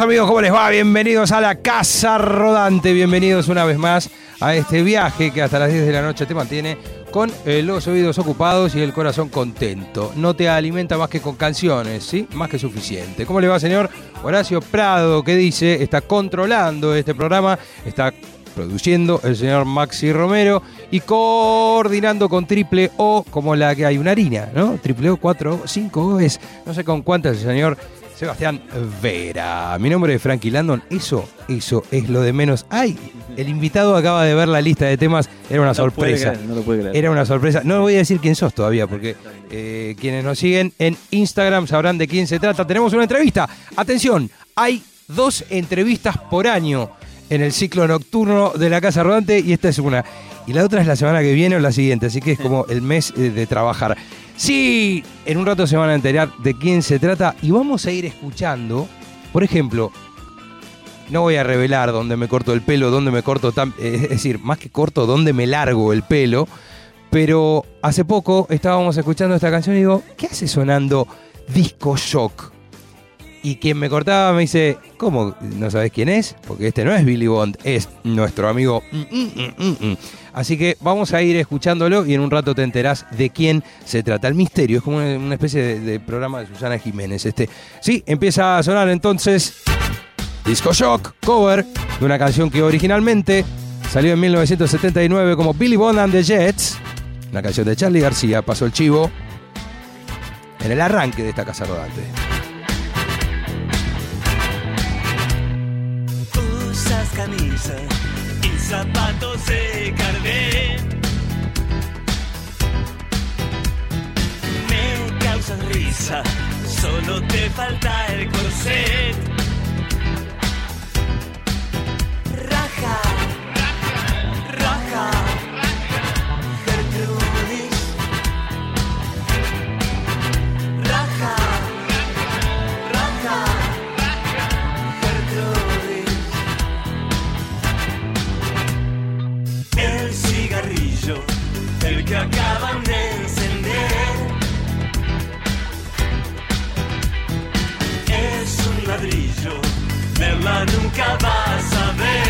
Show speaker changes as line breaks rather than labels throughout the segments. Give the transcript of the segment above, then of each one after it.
Amigos, ¿cómo les va? Bienvenidos a la Casa Rodante, bienvenidos una vez más a este viaje que hasta las 10 de la noche te mantiene con eh, los oídos ocupados y el corazón contento. No te alimenta más que con canciones, ¿sí? Más que suficiente. ¿Cómo le va, señor Horacio Prado, que dice, está controlando este programa, está produciendo el señor Maxi Romero y coordinando con Triple O, como la que hay una harina, ¿no? Triple O 4, 5 es, no sé con cuántas el señor Sebastián Vera. Mi nombre es Frankie Landon. Eso, eso es lo de menos. ¡Ay! El invitado acaba de ver la lista de temas. Era una sorpresa.
no lo puede creer.
Era una sorpresa. No voy a decir quién sos todavía, porque eh, quienes nos siguen en Instagram sabrán de quién se trata. Tenemos una entrevista. Atención, hay dos entrevistas por año en el ciclo nocturno de la Casa Rodante y esta es una. Y la otra es la semana que viene o la siguiente, así que es como el mes eh, de trabajar. Sí, en un rato se van a enterar de quién se trata y vamos a ir escuchando, por ejemplo, no voy a revelar dónde me corto el pelo, dónde me corto tan, eh, es decir, más que corto, dónde me largo el pelo, pero hace poco estábamos escuchando esta canción y digo, ¿qué hace sonando Disco Shock? Y quien me cortaba me dice, ¿cómo no sabes quién es? Porque este no es Billy Bond, es nuestro amigo. mm, mm, mm. Así que vamos a ir escuchándolo y en un rato te enterás de quién se trata. El misterio es como una especie de, programa de Susana Jiménez. Este. Sí, empieza a sonar entonces Disco Shock, cover de una canción que originalmente salió en 1979 como Billy Bond and the Jets, una canción de Charlie García. Pasó el chivo en el arranque de esta casa rodante.
Usas camisa y zapatos de carnet. Me causas risa, solo te falta el corset. Raja, raja, Gertrudis. Que acaban de. Es un ladrillo, verla nunca vas a ver.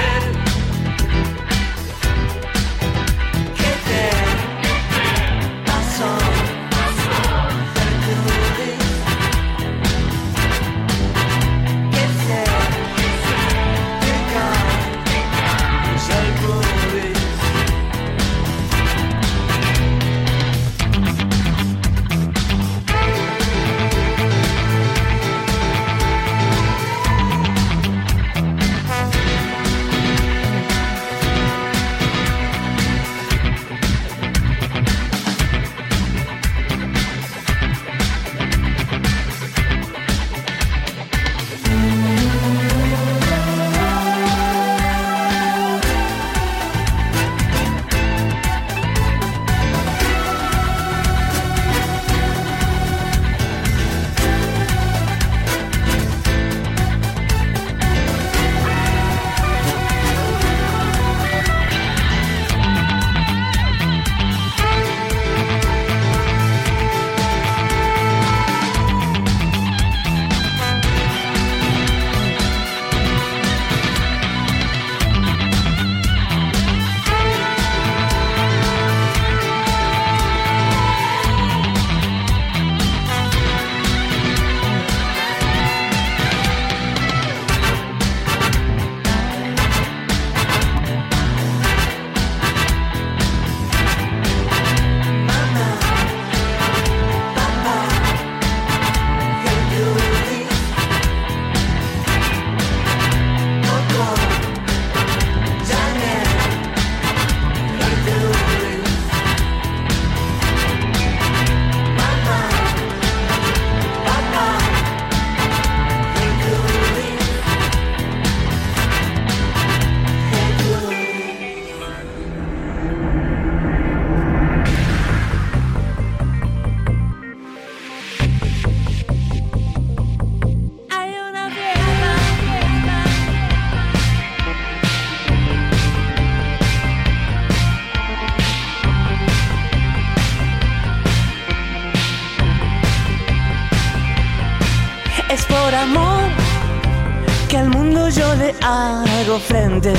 Frente.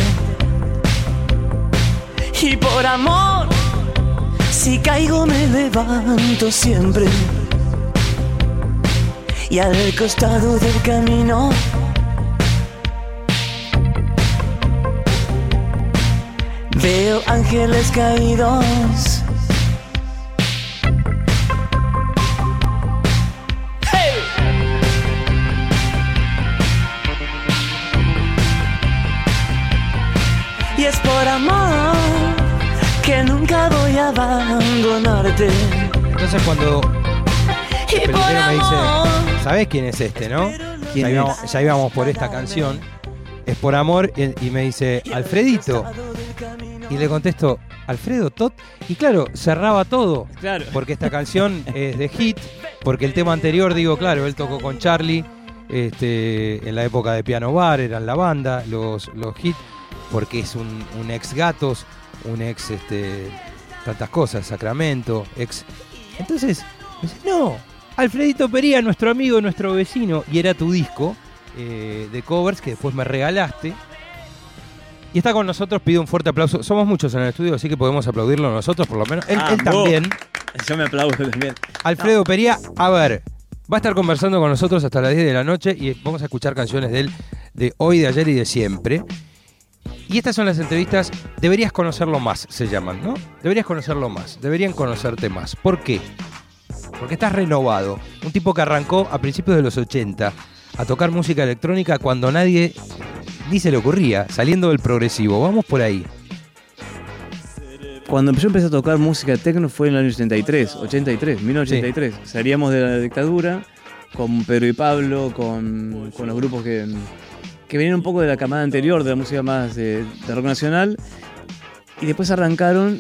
Y por amor, si caigo me levanto siempre. Y al costado del camino veo ángeles caídos. Abandonarte.
Entonces cuando el peluquero me dice. ¿sabés quién es este, no?
¿Quién
ya,
es?
íbamos, ya íbamos por esta canción. Es por amor y, y me dice, Alfredito. Y le contesto, Alfredo Tot. Y claro, cerraba todo.
Claro.
Porque esta canción es de hit. Porque el tema anterior, digo, claro, él tocó con Charlie. Este, en la época de Piano Bar, eran la banda, los, los hits. Porque es un, un ex gatos, un ex este, tantas cosas, Sacramento, ex. Entonces, dice, no, Alfredito Pería, nuestro amigo, nuestro vecino, y era tu disco eh, de covers que después me regalaste. Y está con nosotros, pido un fuerte aplauso. Somos muchos en el estudio, así que podemos aplaudirlo nosotros, por lo menos. Él, él
Vamos.
también.
Yo me aplaudo también.
Alfredo Pería, a ver, va a estar conversando con nosotros hasta las 10 de la noche y vamos a escuchar canciones de él de hoy, de ayer y de siempre. Y estas son las entrevistas, deberías conocerlo más, se llaman, ¿no? Deberías conocerlo más, deberían conocerte más. ¿Por qué? Porque estás renovado. Un tipo que arrancó a principios de los 80 a tocar música electrónica cuando nadie ni se le ocurría, saliendo del progresivo. Vamos por ahí.
Cuando yo empecé a tocar música techno fue en el año 83, 83, 1983. Salíamos de la dictadura con Pedro y Pablo, con, con los grupos que, que venían un poco de la camada anterior, de la música más de, rock nacional. Y después arrancaron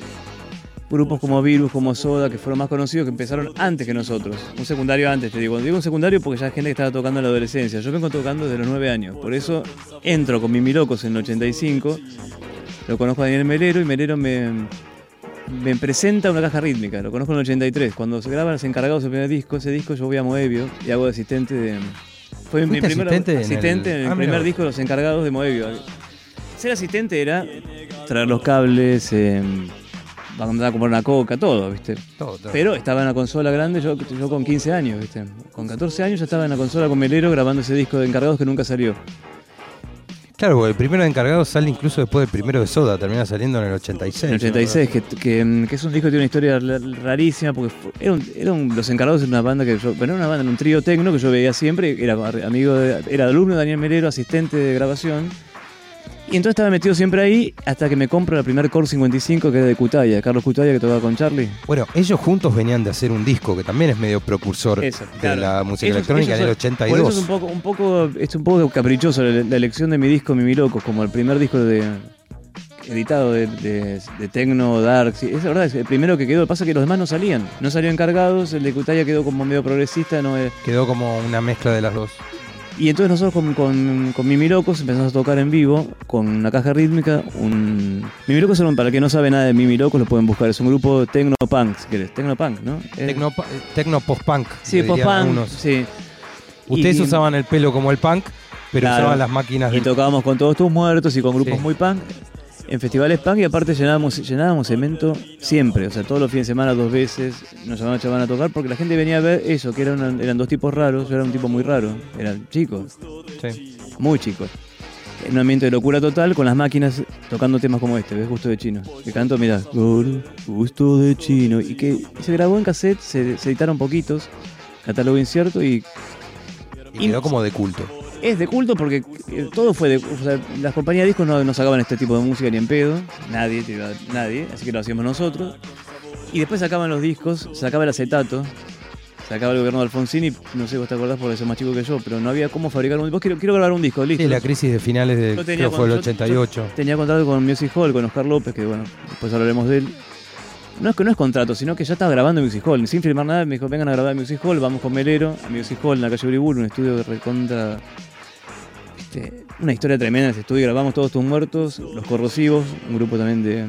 grupos como Virus, como Soda, que fueron más conocidos, que empezaron antes que nosotros. Un secundario antes, te digo. Digo un secundario porque ya hay gente que estaba tocando en la adolescencia. Yo vengo tocando desde los 9 años. Por eso entro con Mimi Locos en el 85. Lo conozco a Daniel Melero y Melero me, me presenta una caja rítmica. Lo conozco en el 83. Cuando se graban los encargados del primer disco, ese disco yo voy a Moebio y hago de asistente de. Fue mi
¿Fuiste
primer
asistente en el-
asistente en el,
Ah,
primer disco de los encargados de Moebio. Ser asistente era traer los cables, eh, mandar a comprar una coca, todo, ¿viste?
Todo, todo.
Pero estaba en la consola grande, yo, yo con 15 años, ¿viste? Con 14 años ya estaba en la consola con Melero grabando ese disco de encargados que nunca salió.
Claro, porque el primero de encargado sale incluso después del primero de Soda, termina saliendo en el 86.
En el 86, que, que, que es un disco que tiene una historia rarísima, porque era un- era un- los encargados de una banda que yo, bueno, era una banda, era un trío tecno que yo veía siempre, era amigo de- era alumno de Daniel Melero, asistente de grabación. Y entonces estaba metido siempre ahí hasta que me compro la primer Core 55 que era de Cutaya, Carlos Cutaya que tocaba con Charlie.
Bueno, ellos juntos venían de hacer un disco que también es medio precursor
Eso,
de
claro.
la música
Ellos-
electrónica
ellos
en el
son-
82.
Por eso es un poco, un poco, es un poco caprichoso la, la elección de mi disco Mimi Locos, como el primer disco de editado de, de, de Tecno, Dark. sí, es verdad, es el primero que quedó. Pasa que los demás no salían. No salían encargados, el de Cutaya quedó como medio progresista. No.
Quedó como una mezcla de las dos.
Y entonces nosotros con, con, con Mimi Locos empezamos a tocar en vivo con una caja rítmica. Un... Mimi Locos, son- para el que no sabe nada de Mimi Locos, lo pueden buscar. Es un grupo Tecno Punk, si querés. Tecno Punk, ¿no? Es-
Tecno, tecno post-punk.
Sí,
le
post
dirían
punk.
algunos.
Sí.
Ustedes
Y-
usaban el pelo como el punk, pero
Claro.
usaban las máquinas
Y
del...
tocábamos con todos tus muertos y con grupos
Sí.
muy punk. En festivales punk y aparte llenábamos, llenábamos cemento siempre, o sea, todos los fines de semana, dos veces, nos llamaban llamaban a tocar porque la gente venía a ver eso, que eran, eran dos tipos raros, yo era un tipo muy raro, eran chicos,
Sí.
muy chicos. En un ambiente de locura total, con las máquinas tocando temas como este, ¿ves? Gusto de Chino. Que canto, mira, Gusto de Chino. Y que se grabó en cassette, se, se editaron poquitos, catálogo incierto y
Y quedó como de culto.
Es de culto porque eh, todo fue de. O sea, las compañías de discos no, no sacaban este tipo de música ni en pedo. Nadie, nadie. Así que lo hacíamos nosotros. Y después sacaban los discos, sacaba el acetato, sacaba el gobierno de Alfonsini. No sé, vos te acordás porque sos más chico que yo, pero no había cómo fabricar un. Vos quiero, quiero grabar un disco, listo.
Sí, la crisis de finales de,
Yo tenía
creo fue el
cuando- yo-
88.
yo tenía contrato con Music Hall, con Oscar López, que bueno, después hablaremos de él. No es que no es contrato, sino que ya estaba grabando Music Hall, sin firmar nada, me dijo, vengan a grabar Music Hall, vamos con Melero a Music Hall en la calle Uribur, un estudio de recontra. este, una historia tremenda en ese estudio, grabamos todos tus muertos, los corrosivos, un grupo también de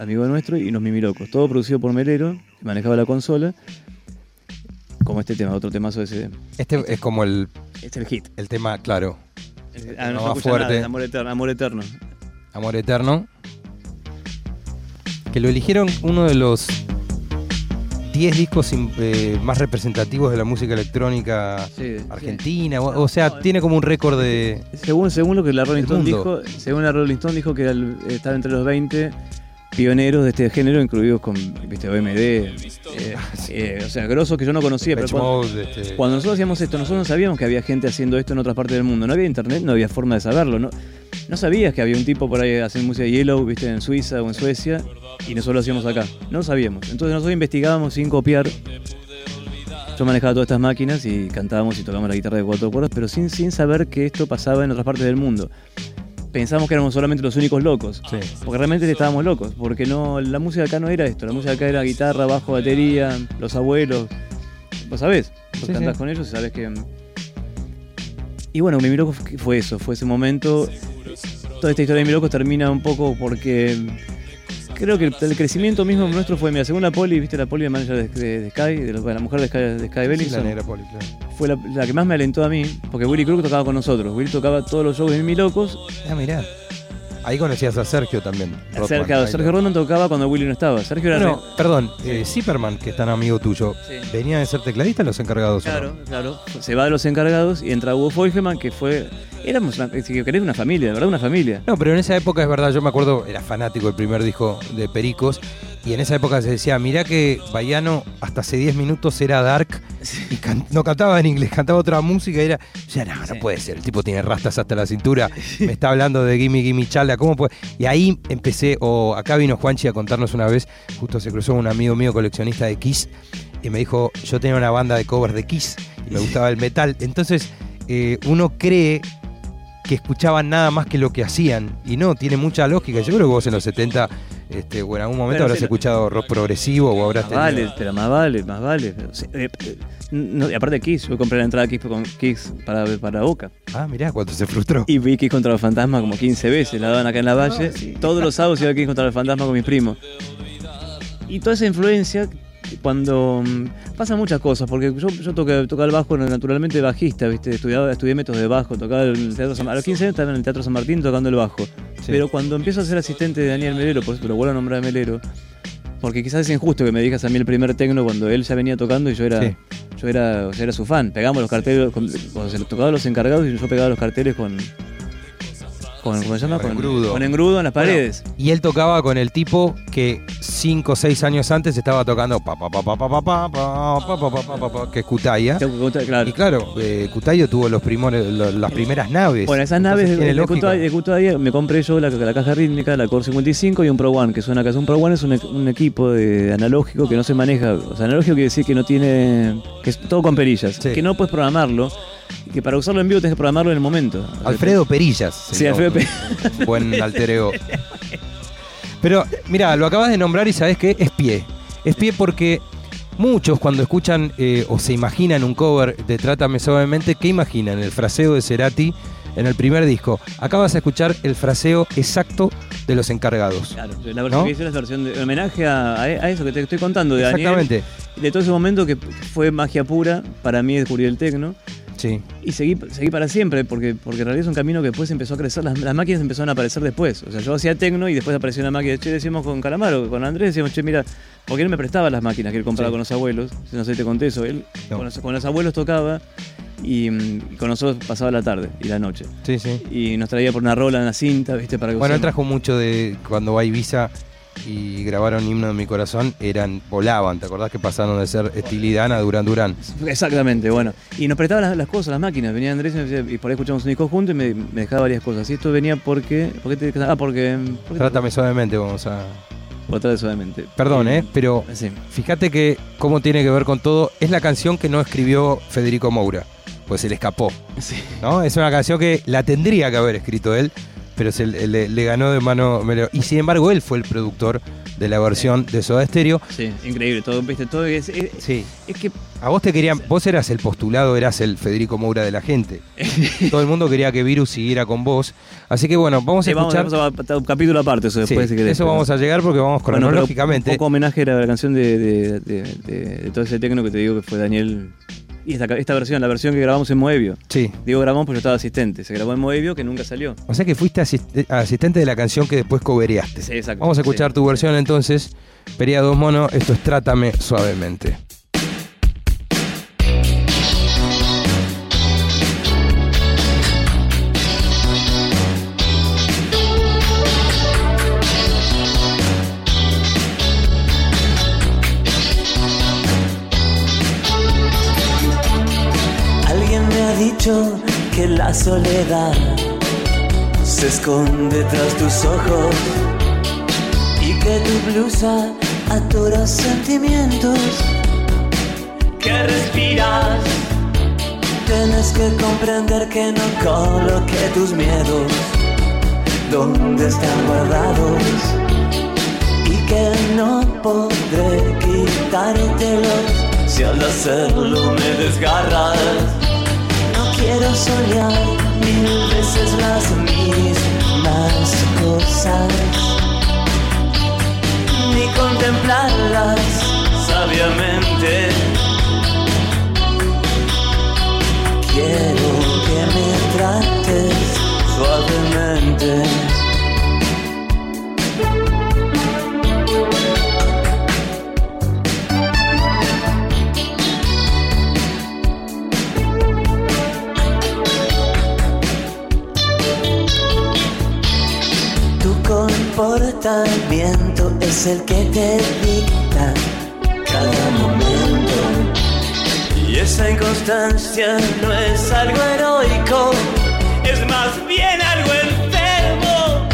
amigos nuestro, y los Mimilocos. Todo producido por Melero, que manejaba la consola, como este tema, otro temazo de ese.
Este es como el,
Este es el hit.
el tema, claro.
Ah, no,
No
escucha
fuerte.
nada, amor eterno, amor eterno.
Amor Eterno. Que lo eligieron uno de los 10 discos eh, más representativos de la música electrónica
Sí,
argentina. O, o sea, tiene como un récord de.
Según, según lo que la Rolling Stone dijo, según la Rolling Stone dijo que era el- estaba entre los 20 pioneros de este género, incluidos con viste, OMD, eh, eh, o sea, grosos que yo no conocía, pero cuando,
este,
cuando nosotros hacíamos esto, nosotros no sabíamos que había gente haciendo esto en otras partes del mundo. No había internet, no había forma de saberlo. No, no sabías que había un tipo por ahí haciendo música de Yellow, viste, en Suiza o en Suecia, y nosotros lo hacíamos acá. No lo sabíamos. Entonces nosotros investigábamos sin copiar. Yo manejaba todas estas máquinas y cantábamos y tocábamos la guitarra de cuatro cuerdas, pero sin, sin saber que esto pasaba en otras partes del mundo. Pensamos que éramos solamente los únicos locos.
Sí.
Porque realmente estábamos locos, porque no, la música acá no era esto, la música acá era guitarra, bajo, batería, los abuelos. Vos sabés, vos
Sí,
cantás
sí.
con ellos y sabés que. Y bueno, Mi Loco fue eso, fue ese momento. Toda esta historia de Mi Loco termina un poco porque creo que el, el crecimiento mismo nuestro fue, mira, según la Poli, viste la Poli, la manager de, de- de Sky, de la, mujer de Sky, de Sky
Sí, la negra poli, claro.
fue la, la que más me alentó a mí, porque Willy Crook tocaba con nosotros. Willy tocaba todos los shows de Mi Locos
Ah, mirá. Ahí conocías a Sergio también.
Sergio
lo-
Rodman tocaba cuando Willy no estaba. Sergio era
No,
re-
perdón, eh, Zipperman, que es tan amigo tuyo,
Sí.
¿venía de ser tecladista en los encargados? no?
Claro, claro. Se va de los encargados y entra Hugo Feugelman, que fue. Éramos, una, si querés, una familia, de verdad, una familia.
No, pero en esa época es verdad, yo me acuerdo, era fanático del primer disco de Pericos, y en esa época se decía, mirá que Baiano hasta hace 10 minutos era dark y can- no cantaba en inglés, cantaba otra música y era, sea, no, no
Sí.
puede ser, el tipo tiene rastas hasta la cintura, me está hablando de Gimme Gimme Chala, ¿cómo puede? Y ahí empecé, o acá vino Juanchi a contarnos una vez, justo se cruzó un amigo mío coleccionista de Kiss, y me dijo, yo tenía una banda de covers de Kiss, y me gustaba el metal, entonces eh, uno cree que escuchaban nada más que lo que hacían. Y no, tiene mucha lógica. Yo creo que vos en los 70, este, o en algún momento
Pero
habrás escuchado rock progresivo o habrás
Más
tenido-
vale, pero más vale, más vale. O sea, eh, eh, no, y aparte Kiss, yo compré la entrada Kiss con Kiss para, para Boca.
Ah, mirá, cuánto se frustró.
Y vi Kiss contra los fantasmas como 15 veces, la daban acá en la valle. Todos los sábados iba a Kiss contra los fantasmas con mis primos. Y toda esa influencia, cuando mm, pasan muchas cosas, porque yo, yo toqué- tocaba el bajo naturalmente bajista, ¿viste? Estudiaba, estudié métodos de bajo, tocaba en el Teatro San, a los 15 años estaba en el Teatro San Martín tocando el bajo.
Sí.
Pero cuando empiezo a ser asistente de Daniel Melero, por eso lo vuelvo a nombrar a Melero, porque quizás es injusto que me digas a mí el primer tecno cuando él ya venía tocando y yo era,
Sí.
yo era, o sea, era su fan. Pegamos los carteles, cuando se tocaba los encargados y yo pegaba los carteles con. Con ¿Cómo se llama?
Con engrudo.
Con engrudo en las paredes.
Y él tocaba con el tipo que 5 o 6 años antes estaba tocando pa pa pa pa pa pa pa pa pa pa pa pa pa, que es.
Claro.
Y claro, eh, Kutayo tuvo los primores, lo- las primeras naves.
Bueno, esas naves de, Kutaya me compré yo la, la caja rítmica, la Core 55 y un Pro One, que suena acá. Un Pro One es un, e- un equipo de analógico que no se maneja. O sea, analógico quiere decir que no tiene. que es todo con perillas.
Sí.
Que no puedes programarlo. Que para usarlo en vivo tenés que programarlo en el momento.
Alfredo Perillas.
Sí, Alfredo
un Buen alter ego. Pero, mira, lo acabas de nombrar y sabes qué? Es pie. Es pie porque muchos cuando escuchan eh, o se imaginan un cover de Trátame Suavemente, ¿qué imaginan? El fraseo de Cerati en el primer disco. Acabas de escuchar el fraseo exacto de los encargados.
Claro, la versión
¿No?
que hice es la versión de homenaje a, a- a eso que te estoy contando de Daniel.
Exactamente.
De todo ese momento que fue magia pura para mí descubrir el tecno.
Sí.
Y seguí, seguí para siempre, porque, porque en realidad es un camino que después empezó a crecer. Las, las máquinas empezaron a aparecer después. O sea, yo hacía tecno y después apareció una máquina. Che, decíamos con Calamaro, con Andrés, decíamos, che, mira, porque él me prestaba las máquinas que él compraba
Sí.
con los abuelos. No sé si te conté eso. Él
No.
con, los, con los abuelos tocaba y, mm, y con nosotros pasaba la tarde y la noche.
Sí, sí.
Y nos traía por una rola en la cinta, ¿viste? Para que
Bueno, él trajo mucho de cuando va a Ibiza y grabaron Himno de mi corazón, eran, volaban, ¿te acordás que pasaron de ser Estilidana a Durán Durán?
Exactamente, bueno. Y nos prestaba las, las cosas, las máquinas. Venía Andrés y, me decía- y por ahí escuchamos un disco juntos y me, me dejaba varias cosas. Y esto venía porque. ¿Por qué te, ah, porque.
Trátame suavemente, vamos a...
Otra suavemente.
Perdón, ¿eh? Pero
Sí.
fíjate que cómo tiene que ver con todo. Es la canción que no escribió Federico Moura, pues se le escapó,
Sí.
¿no? Es una canción que la tendría que haber escrito él, pero se le, ganó de mano... Y sin embargo, él fue el productor de la versión de Soda Stereo.
Sí, increíble. Todo, viste, todo es, es,
Sí.
es que.
A vos te querían, vos eras el postulado, eras el Federico Moura de la gente. Todo el mundo quería que Virus siguiera con vos. Así que bueno, vamos a
Sí, vamos,
escuchar.
vamos a un capítulo aparte eso después.
Sí,
si querés,
eso
pero-
vamos a llegar porque vamos
Bueno,
cronológicamente.
Un poco homenaje a la canción de, de, de- de- de todo ese tecno que te digo que fue Daniel.
Y esta, esta versión, la versión que grabamos en Moebio.
Sí.
Digo grabamos porque yo estaba asistente. Se grabó en Moebio que nunca salió.
O sea que fuiste asist- asistente de la canción que después cobereaste.
Sí, exacto.
Vamos a escuchar
Sí.
tu versión entonces. Pería Dos Mono, esto es Trátame Suavemente.
La soledad se esconde tras tus ojos y que tu blusa atora sentimientos que respiras. Tienes que comprender que no coloqué tus miedos donde están guardados y que no podré quitártelos si al hacerlo me desgarras. Soñar mil veces las mismas cosas, ni contemplarlas sabiamente. Quiero que me trates suavemente. Comportamiento es el que te dicta cada momento. Y esa inconstancia no es algo heroico, es más bien algo enfermo.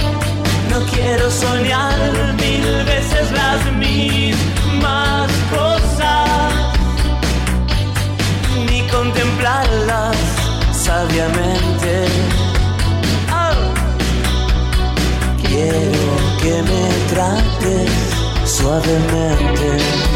No quiero soñar mil veces las mismas cosas, ni contemplarlas sabiamente. Ah. Quiero que me trates suavemente.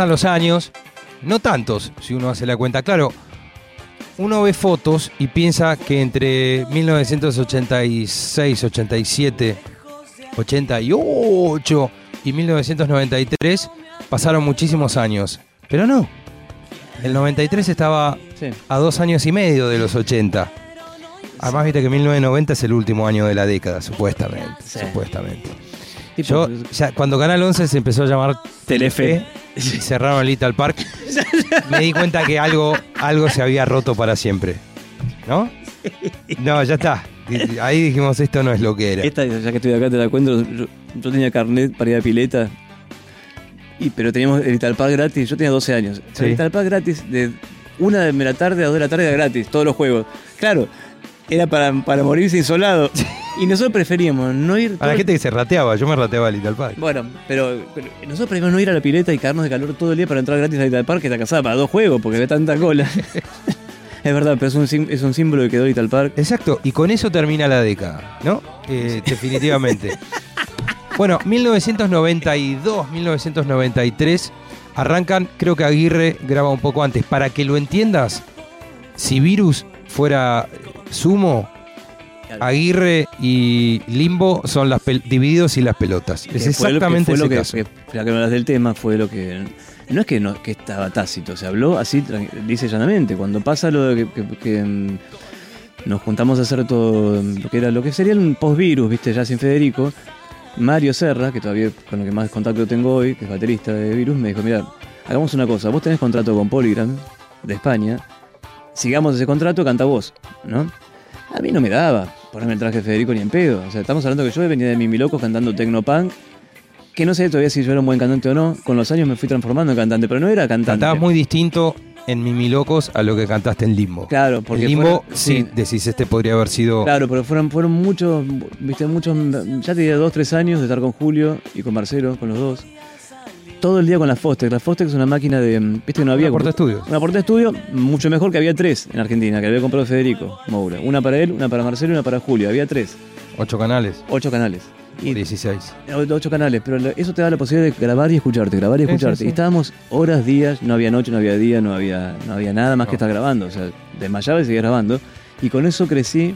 Pasan los años, no tantos, si uno hace la cuenta. Claro, uno ve fotos y piensa que entre 1986, 87, 88 y 1993 pasaron muchísimos años. Pero no. El 93 estaba
Sí.
a dos años y medio de los 80. Además, viste que 1990 es el último año de la década, supuestamente.
Sí.
Supuestamente.
Tipo,
Yo, ya, cuando Canal 11 se empezó a llamar
Telefe.
y cerraron Little Park, me di cuenta que algo, algo se había roto para siempre. ¿No? No, ya está. Ahí dijimos, esto no es lo que era.
Esta, ya que estoy acá, te la cuento. Yo, yo tenía carnet para ir a pileta. Y, pero teníamos el Italpar gratis. Yo tenía 12 años.
Sí.
El Italpar gratis de una de la tarde a dos de la tarde era gratis, todos los juegos. Claro, era para, para morirse insolado. Y nosotros preferíamos no ir.
A la gente que se rateaba, yo me rateaba al Little Park.
Bueno, pero, pero nosotros preferimos no ir a la pileta y caernos de calor todo el día para entrar gratis a Little Park que está casada para dos juegos porque ve tanta cola. es verdad, pero es un, es un símbolo que quedó Little Park.
Exacto, y con eso termina la década, ¿no? Eh, definitivamente. Bueno, 1992, 1993 arrancan, creo que Aguirre graba un poco antes. Para que lo entiendas, si Virus fuera Sumo, Aguirre y Limbo son las divididos y las pelotas. Es
fue lo que-
exactamente
fue lo que,
caso.
que- hablas del tema, fue lo que
no es que, no, que estaba tácito, se habló así, dice llanamente. Cuando pasa lo de que, que- que, mm, nos juntamos a hacer todo mm, lo que era lo que sería un post-virus, viste, ya sin Federico, Mario Serra, que todavía con lo que más contacto tengo hoy, que es baterista de Virus, me dijo, mira, hagamos una cosa, vos tenés contrato con Polygram de España, sigamos ese contrato, canta vos, ¿no? A mí no me daba ponerme el traje de Federico ni en pedo. O sea, estamos hablando que yo venía de Mimi Locos cantando Tecnopunk, que no sé todavía si yo era un buen cantante o no. Con los años me fui transformando en cantante, pero no era cantante.
Cantabas muy distinto en Mimi Locos a lo que cantaste en Limbo.
Claro, porque
en Limbo,
fueron-
sí,
sí.
decís, este podría haber sido.
Claro, pero fueron, fueron muchos, viste, muchos, ya te diría dos, tres años de estar con Julio y con Marcelo, con los dos. Todo el día con la Fostex. La Fostex es una máquina de, viste que no había...
Una portaestudios.
Una porta estudio, mucho mejor que había tres en Argentina, que había comprado Federico Moura. Una para él, una para Marcelo y una para Julio. Había tres,
Ocho canales.
ocho canales. Y
16.
ocho canales, pero eso te da la posibilidad de grabar y escucharte, grabar y
sí,
escucharte.
sí.
Y estábamos horas, días, no había noche, no había día, no había, no había nada más que estar grabando. O sea, desmayaba y seguía grabando. Y con eso crecí.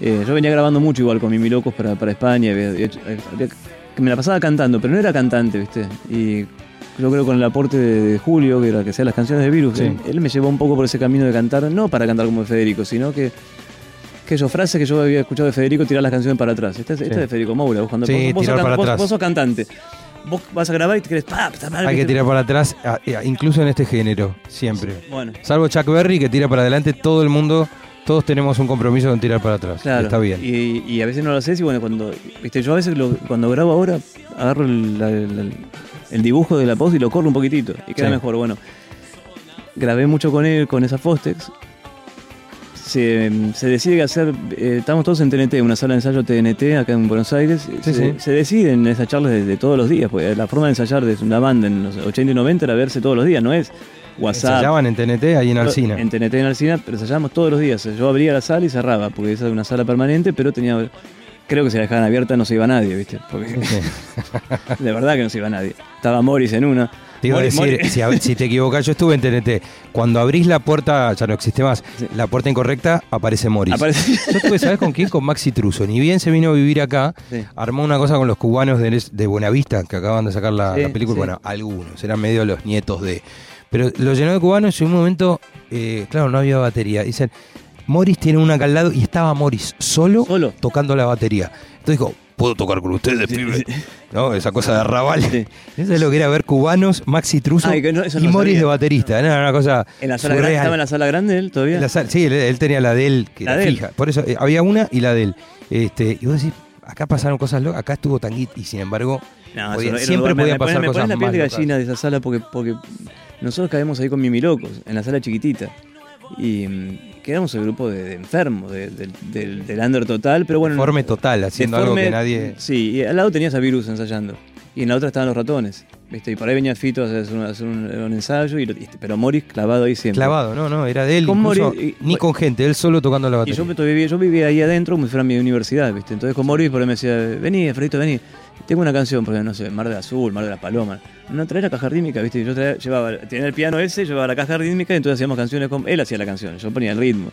Eh, yo venía grabando mucho igual con Mimi Locos para, para España. había- había había- que me la pasaba cantando, pero no era cantante, ¿viste? Y yo creo con el aporte de, Julio, que era que hacía las canciones de Virus,
Sí.
él, él me llevó un poco por ese camino de cantar, no para cantar como Federico, sino que aquellas frases que yo había escuchado de Federico tirar las canciones para atrás. Esta, es- esta
Sí.
es de Federico Moura, vos cuando
Sí,
vos, vos sos,
para
vos-
atrás.
vos sos cantante. Vos vas a grabar y te querés. pa, pa, pa,
Hay que tirar para atrás, incluso en este género, siempre.
Bueno,
Salvo Chuck Berry que tira para adelante, todo el mundo, todos tenemos un compromiso con tirar para atrás.
claro.
Está bien.
Y, y a veces no lo haces y bueno, cuando. Viste, yo a veces lo- cuando grabo ahora, agarro el, la- la- el dibujo de la post y lo corro un poquitito. Y queda
Sí.
mejor. Bueno, grabé mucho con él, con esa Fostex. Se, se decide hacer. eh, estamos todos en TNT, una sala de ensayo TNT acá en Buenos Aires.
Sí,
se,
sí.
se decide en esas charlas de, de todos los días, porque la forma de ensayar de una banda en los 80 y 90 era verse todos los días, no es WhatsApp.
Ensayaban en TNT ahí en Alcina.
En TNT en Alcina, pero ensayábamos todos los días. Yo abría la sala y cerraba, porque esa es una sala permanente, pero tenía. Creo que si la dejaban abierta no se iba nadie, ¿viste? Porque
Sí.
de verdad que no se iba nadie. Estaba Morris en una.
Te iba a decir, si, te equivocas, yo estuve en TNT. Cuando abrís la puerta, ya no existe más,
Sí.
la puerta incorrecta, aparece Morris.
Aparece-
Yo estuve, ¿sabes con quién? Con Maxi Truso. Ni bien se vino a vivir acá,
Sí.
armó una cosa con los cubanos de, de Buenavista, que acaban de sacar la,
Sí,
la película. Bueno, algunos, eran medio los nietos de. Pero lo llenó de cubanos y en un momento, eh, claro, no había batería. Dicen, Morris tiene una acá al lado y estaba Morris solo,
Solo.
tocando la batería. Entonces dijo, ¿puedo tocar con ustedes, pibe? ¿No? Esa cosa de arrabal.
Sí.
Eso es lo que era ver cubanos, Maxi Truso
Ay, no,
y
no
Morris de baterista. Era una cosa
En la sala grande, estaba en la sala grande él todavía.
En la sala- sí, él, él tenía la de él, que
La
era
de él.
fija. Por eso eh, había una y la de él. Este, y vos decís, acá pasaron cosas locas, acá estuvo Tanguit y sin embargo,
No,
podía-
no-
siempre
me-
podían
me
pasar
me
cosas
pones la piel de gallina de esa sala porque, porque nosotros caemos ahí con Mimi Locos, en la sala chiquitita. Y mm, quedamos el grupo de, de enfermos, de- del- del, del under total, pero bueno.
Forme total, haciendo algo que nadie...
Sí, y al lado tenías a Virus ensayando. Y en la otra estaban los ratones. ¿viste? Y por ahí venía Fito a hacer un, a hacer un- un ensayo, y, y- pero Morris clavado ahí siempre.
Clavado, no, no, era de él,
Con
incluso,
Morris- y-
ni con gente, él solo tocando la
Y
batería.
yo, me vivía, yo vivía ahí adentro como si fuera mi universidad, ¿viste? Entonces con Morris por ahí me decía, vení, Alfredito, vení. Tengo una canción, porque no sé, Mar del Azul, Mar de las Palomas. No, trae la caja rítmica, ¿viste? Y Yo traía- llevaba, tenía el piano ese, llevaba la caja rítmica y entonces hacíamos canciones con... Él hacía la canción, yo ponía el ritmo.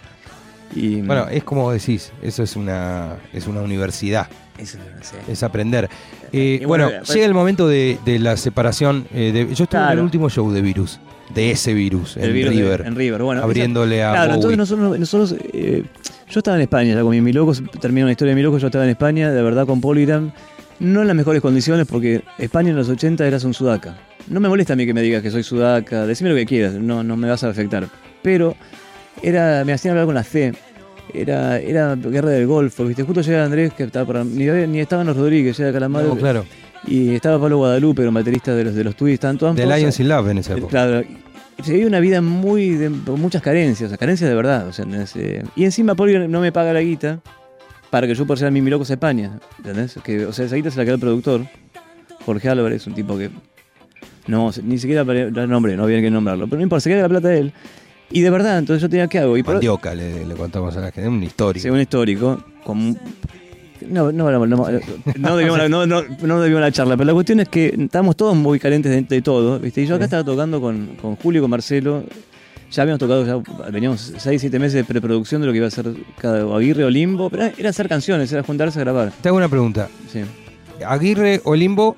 Y,
Bueno, es como decís, eso es una, es una universidad,
eso no sé.
es aprender. Eh,
Y
bueno,
bueno, pues-
llega el momento de, de la separación. eh, de- yo estuve en el último show de Virus, de ese Virus,
El
en
virus de-
River,
en River, bueno. esa-
abriéndole a
Claro,
Bowie.
entonces nosotros, nosotros eh, yo estaba en España ya con mi, mi locos, terminó la historia de mi locos, yo estaba en España, de verdad con Polygram, no en las mejores condiciones porque España en los 80 eras un sudaca. No me molesta a mí que me digas que soy sudaca, decime lo que quieras, no, no me vas a afectar. Pero era, me hacían hablar con la C, era, era guerra del Golfo, ¿viste? Justo llega Andrés, que estaba por, ni, ni estaban los Rodríguez, llega Calamaro,
No, claro,
y estaba Pablo Guadalupe, era un baterista de los, de los Twis, estaban todas
de Lions in Love en esa época.
Claro, se vive una vida muy de con muchas carencias, o sea, carencias de verdad. O sea. Eh, y encima no me paga la guita para que yo pueda ser mi Locos España. ¿Entendés? Que, o sea, esa guita se la quedó el productor, Jorge Álvarez, un tipo que no, ni siquiera para el nombre, no había que nombrarlo, pero no importa, se queda la plata de él. Y de verdad, entonces yo tenía que hago. Y por-
Mandioca, le, le contamos a la gente, un histórico.
según histórico, con no, no, no, no, no debíamos la, no, no, no debíamos la charla, pero la cuestión es que estábamos todos muy carentes de, de todo, ¿viste? Y yo acá estaba tocando con, con Julio y con Marcelo, ya habíamos tocado, ya veníamos 6, 7 meses de preproducción de lo que iba a ser cada o Aguirre o Limbo, pero era hacer canciones, era juntarse a grabar.
Te hago una pregunta.
Sí.
Aguirre o Limbo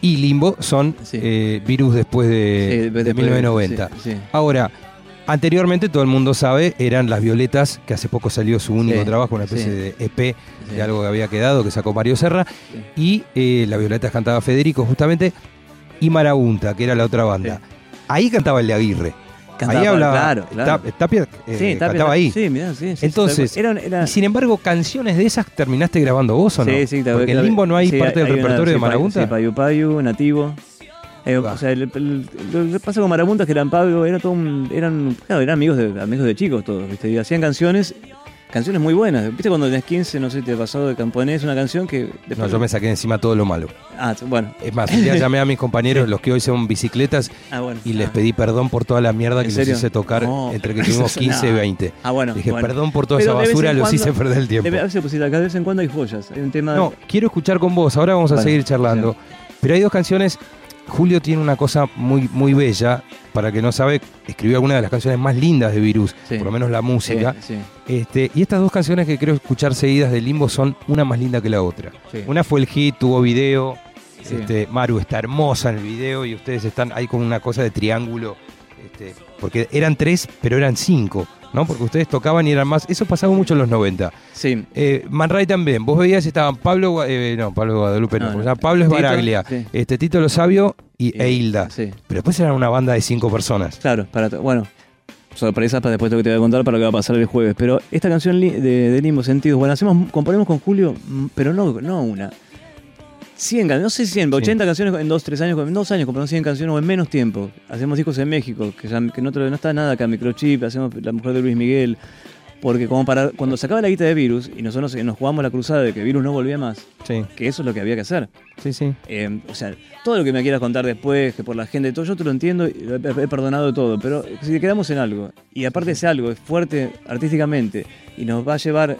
y Limbo son
Sí.
eh, virus después de,
Sí,
de
después de-
1990.
sí, sí.
Ahora, anteriormente todo el mundo sabe, eran Las Violetas, que hace poco salió su único
Sí,
trabajo, una especie
sí.
de EP
Sí.
de algo que había quedado, que sacó Mario Serra, y eh, Las Violetas cantaba Federico justamente, y Marabunta, que era la otra banda. Ahí cantaba el de Aguirre.
Cantaba,
ahí hablaba.
claro, claro.
Tap- Tapia eh,
Sí, Tapia-
cantaba ahí.
Sí, mirá, sí, sí,
Entonces,
era, era-
Y sin embargo, canciones de esas terminaste grabando vos o no?
Sí, sí,
Porque en Limbo no hay parte del
una-
repertorio de Marabunta.
Sí, Payu Payu, Nativo. Eh, o sea, lo que pasa con Marabunta es que eran Pablo, era todo un- eran, claro, eran amigos de, amigos de chicos todos, ¿viste? Y hacían canciones, canciones muy buenas. ¿Viste cuando tenés 15, no sé, te pasado de camponés una canción que después-
No, yo me saqué encima todo lo malo.
Ah, bueno.
Es más, día llamé a mis compañeros, los que hoy son bicicletas,
Ah, bueno.
y les
Ah.
pedí perdón por toda la mierda que
¿En
les hice tocar
No,
entre que tuvimos
eso-
15 y
no.
20.
Ah, bueno.
Dije,
bueno.
perdón por toda
Pero
esa basura, los
cuando-
hice perder el tiempo.
De- a veces pusiste acá, de vez en cuando hay joyas. Hay un tema.
No, quiero escuchar con vos, ahora vamos a seguir charlando. Pero hay dos canciones. Julio tiene una cosa muy, muy bella. Para que no sabe, escribió algunas de las canciones más lindas de Virus,
Sí.
por lo menos la música.
sí,
Este, y estas dos canciones que creo escuchar seguidas de Limbo son una más linda que la otra. Una fue el hit, tuvo video. Este, Maru está hermosa en el video y ustedes están ahí con una cosa de triángulo. este, porque eran tres, pero eran cinco, ¿no? Porque ustedes tocaban y eran más. Eso pasaba mucho en los 90.
Sí.
Eh, Man Ray también. Vos veías estaban Pablo, eh, no, Pablo Guadalupe, no. Pablo Esbaraglia,
sí.
este, Tito Lo Sabio y, e Hilda.
Sí.
Pero después eran una banda de cinco personas.
Claro, para bueno, sorpresas para después de lo que te voy a contar para lo que va a pasar el jueves. Pero esta canción de, de Limbo Sentidos, bueno, hacemos, componemos con Julio, pero no, no una. 100 canciones, no sé 100, 80 canciones en 2, 3 años, en 2 años componemos 100 canciones o en menos tiempo. Hacemos discos en México, que, ya, que no, te- no está nada acá, Microchip, hacemos La Mujer de Luis Miguel. Porque como para cuando se acaba la guita de Virus y nosotros nos jugamos la cruzada de que Virus no volvía más,
Sí,
que eso es lo que había que hacer.
sí, sí.
Eh, o sea, todo lo que me quieras contar después, que por la gente, todo, yo te lo entiendo y he, he perdonado todo, pero si quedamos en algo, y aparte ese algo es fuerte artísticamente y nos va a llevar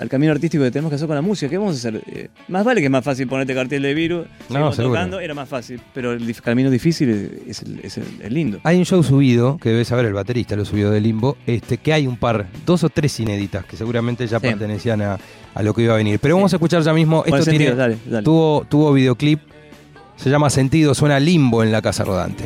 al camino artístico que tenemos que hacer con la música, ¿qué vamos a hacer? Eh, más vale que es más fácil ponerte cartel de virus,
seguro.
tocando, era más fácil, pero el dif- camino difícil es, el- es el- es lindo.
Hay un show subido, que debes saber, el baterista lo subió de Limbo, este, que hay un par, dos o tres inéditas, que seguramente ya
Sí.
pertenecían a, a lo que iba a venir. Pero
Sí.
vamos a escuchar ya mismo. Esto tiene,
sentido, dale, dale.
Tuvo, tuvo videoclip, se llama Sentido, suena Limbo en la Casa Rodante.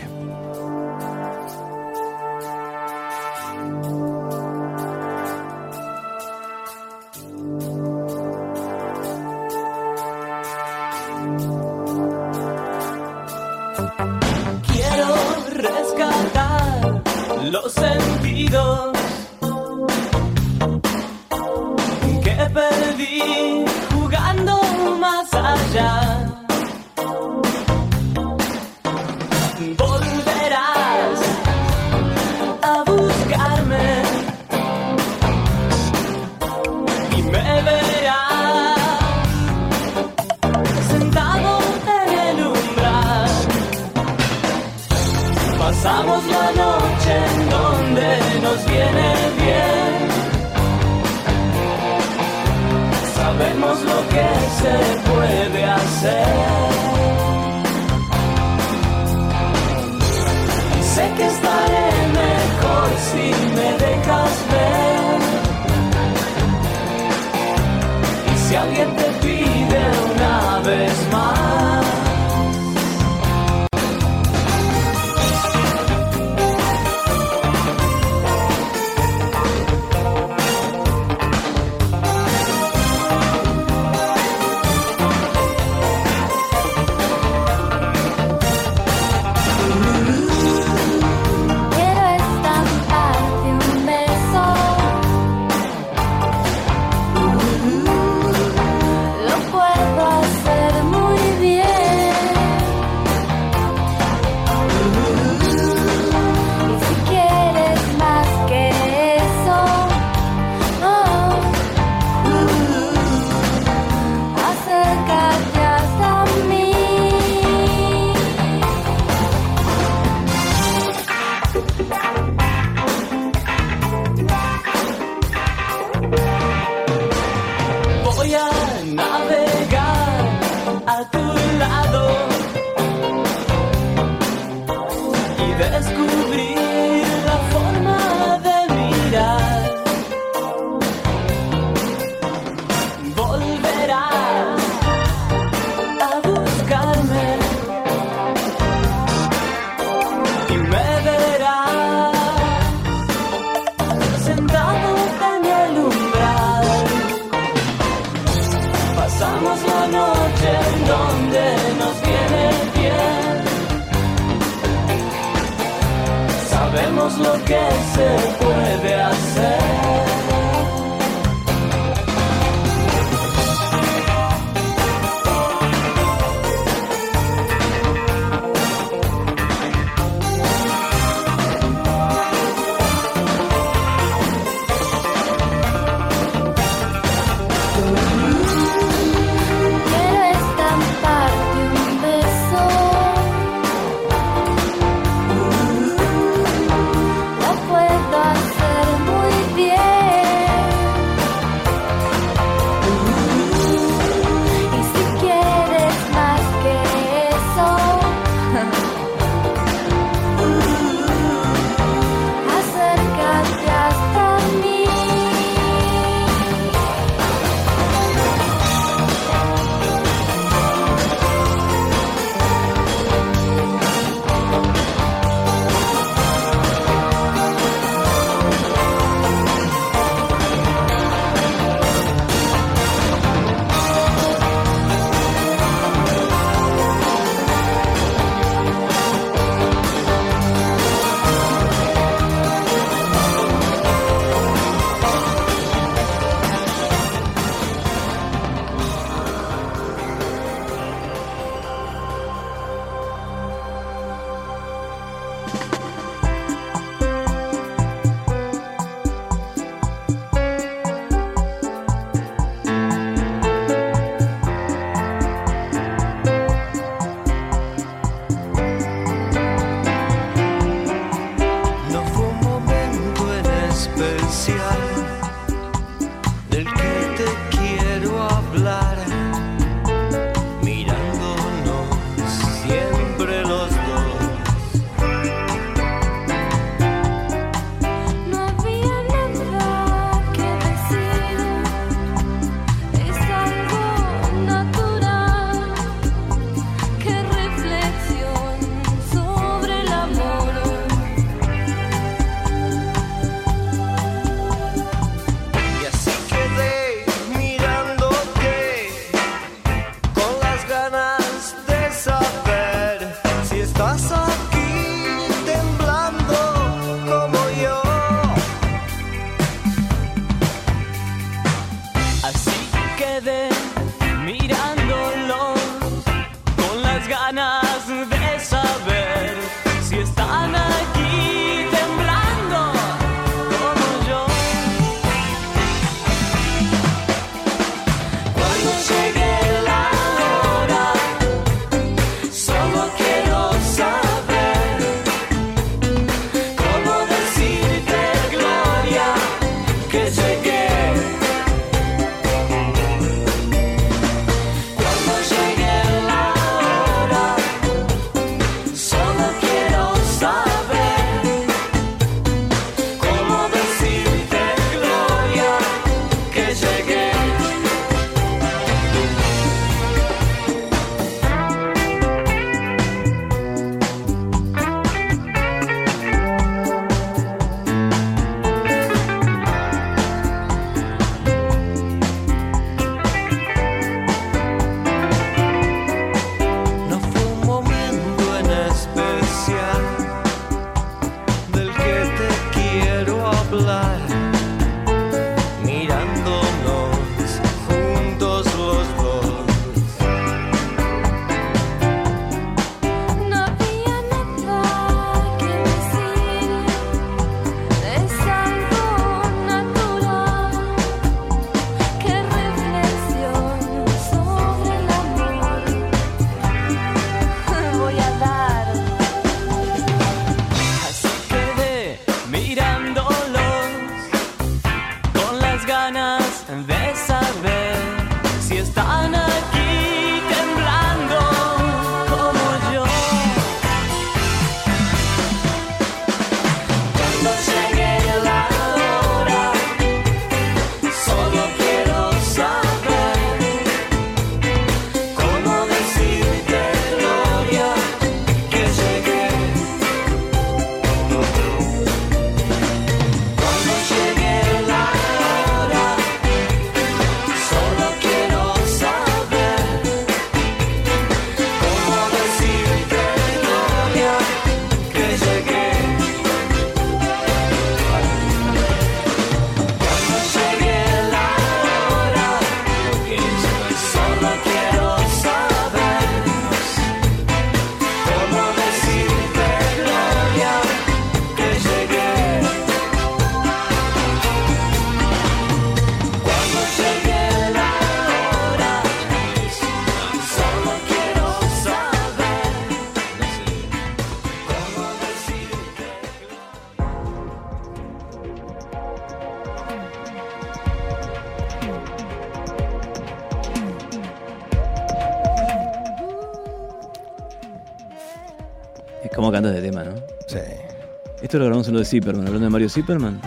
Grabamos en lo de Zipperman, hablando de Mario Zipperman.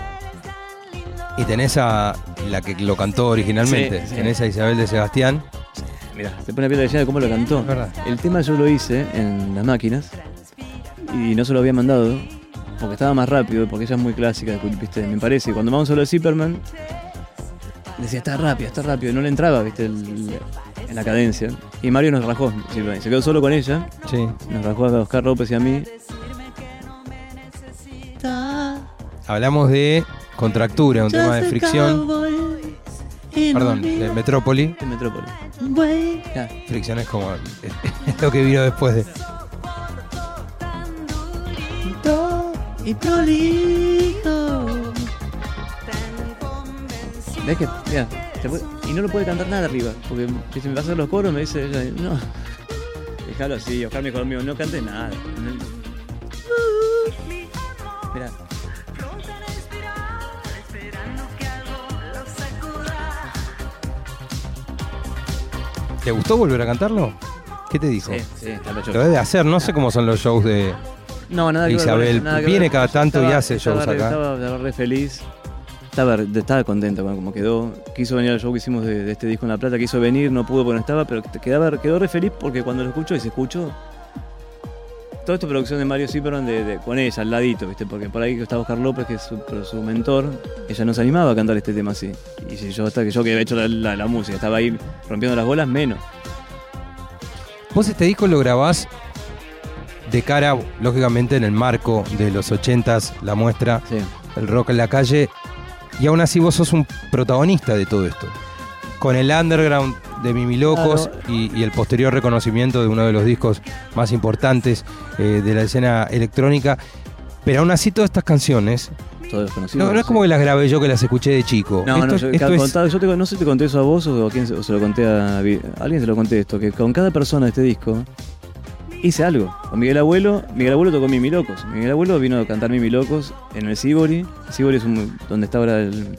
Y tenés a la que lo cantó originalmente.
Sí, sí.
Tenés a Isabel de Sebastián.
Mira, te pone la piel de gallina de cómo lo cantó. El tema yo lo hice en las máquinas y no se lo había mandado porque estaba más rápido, porque ella es muy clásica, viste, me parece. Cuando vamos a lo de Zipperman, decía, está rápido, está rápido, y no le entraba, viste, el- en la cadencia. Y Mario nos rajó, Zipperman, se quedó solo con ella,
Sí.
nos rajó a Oscar López y a mí.
Hablamos de contractura, un tema de fricción. Perdón, de Metrópoli.
En Metrópolis. Ya.
Fricción es como es lo que vino después de.
y prolijo. ¿Ves que? Mira, y no lo puede cantar nada arriba, porque si me va a hacer los coros me dice ella, no, déjalo así, Oscar me dijo conmigo, no cantes nada.
¿Te gustó volver a cantarlo? ¿Qué te dijo?
sí, sí,
Lo debe hacer, no sé cómo son los shows de.
No, nada que ver con
Isabel,
que
viene
ver.
cada tanto y hace shows
re-
acá.
Estaba, re feliz. Estaba, estaba contenta con cómo quedó. Quiso venir al show que hicimos de, de este disco en La Plata. Quiso venir, no pudo porque no estaba, pero quedaba, quedó re feliz porque cuando lo escuchó y se escuchó. Toda esta producción de Mario Zipperman de, de- con ella al ladito, ¿viste? Porque por ahí estaba Oscar López, que es su, mentor. Ella no se animaba a cantar este tema así. Y si yo, hasta que yo que había hecho la, la- la música, estaba ahí rompiendo las bolas, menos.
Vos este disco lo grabás de cara, lógicamente, en el marco de los 80s, la muestra,
Sí.
el rock en la calle, y aún así vos sos un protagonista de todo esto. Con el underground de Mimi Locos
Claro.
y, y el posterior reconocimiento de uno de los discos más importantes eh, de la escena electrónica. Pero aún así todas estas canciones, no, no es como que las grabé yo que las escuché de chico.
No,
esto
no, yo,
esto
ca-
es-
contado- yo te- no sé si te conté eso a vos o, a quién se, o se lo conté a, alguien se lo conté esto, que con cada persona de este disco hice algo. Con Miguel Abuelo, Miguel Abuelo tocó Mimi Locos. Miguel Abuelo vino a cantar Mimi Locos en el Sibori. Sibori es un, donde está ahora el...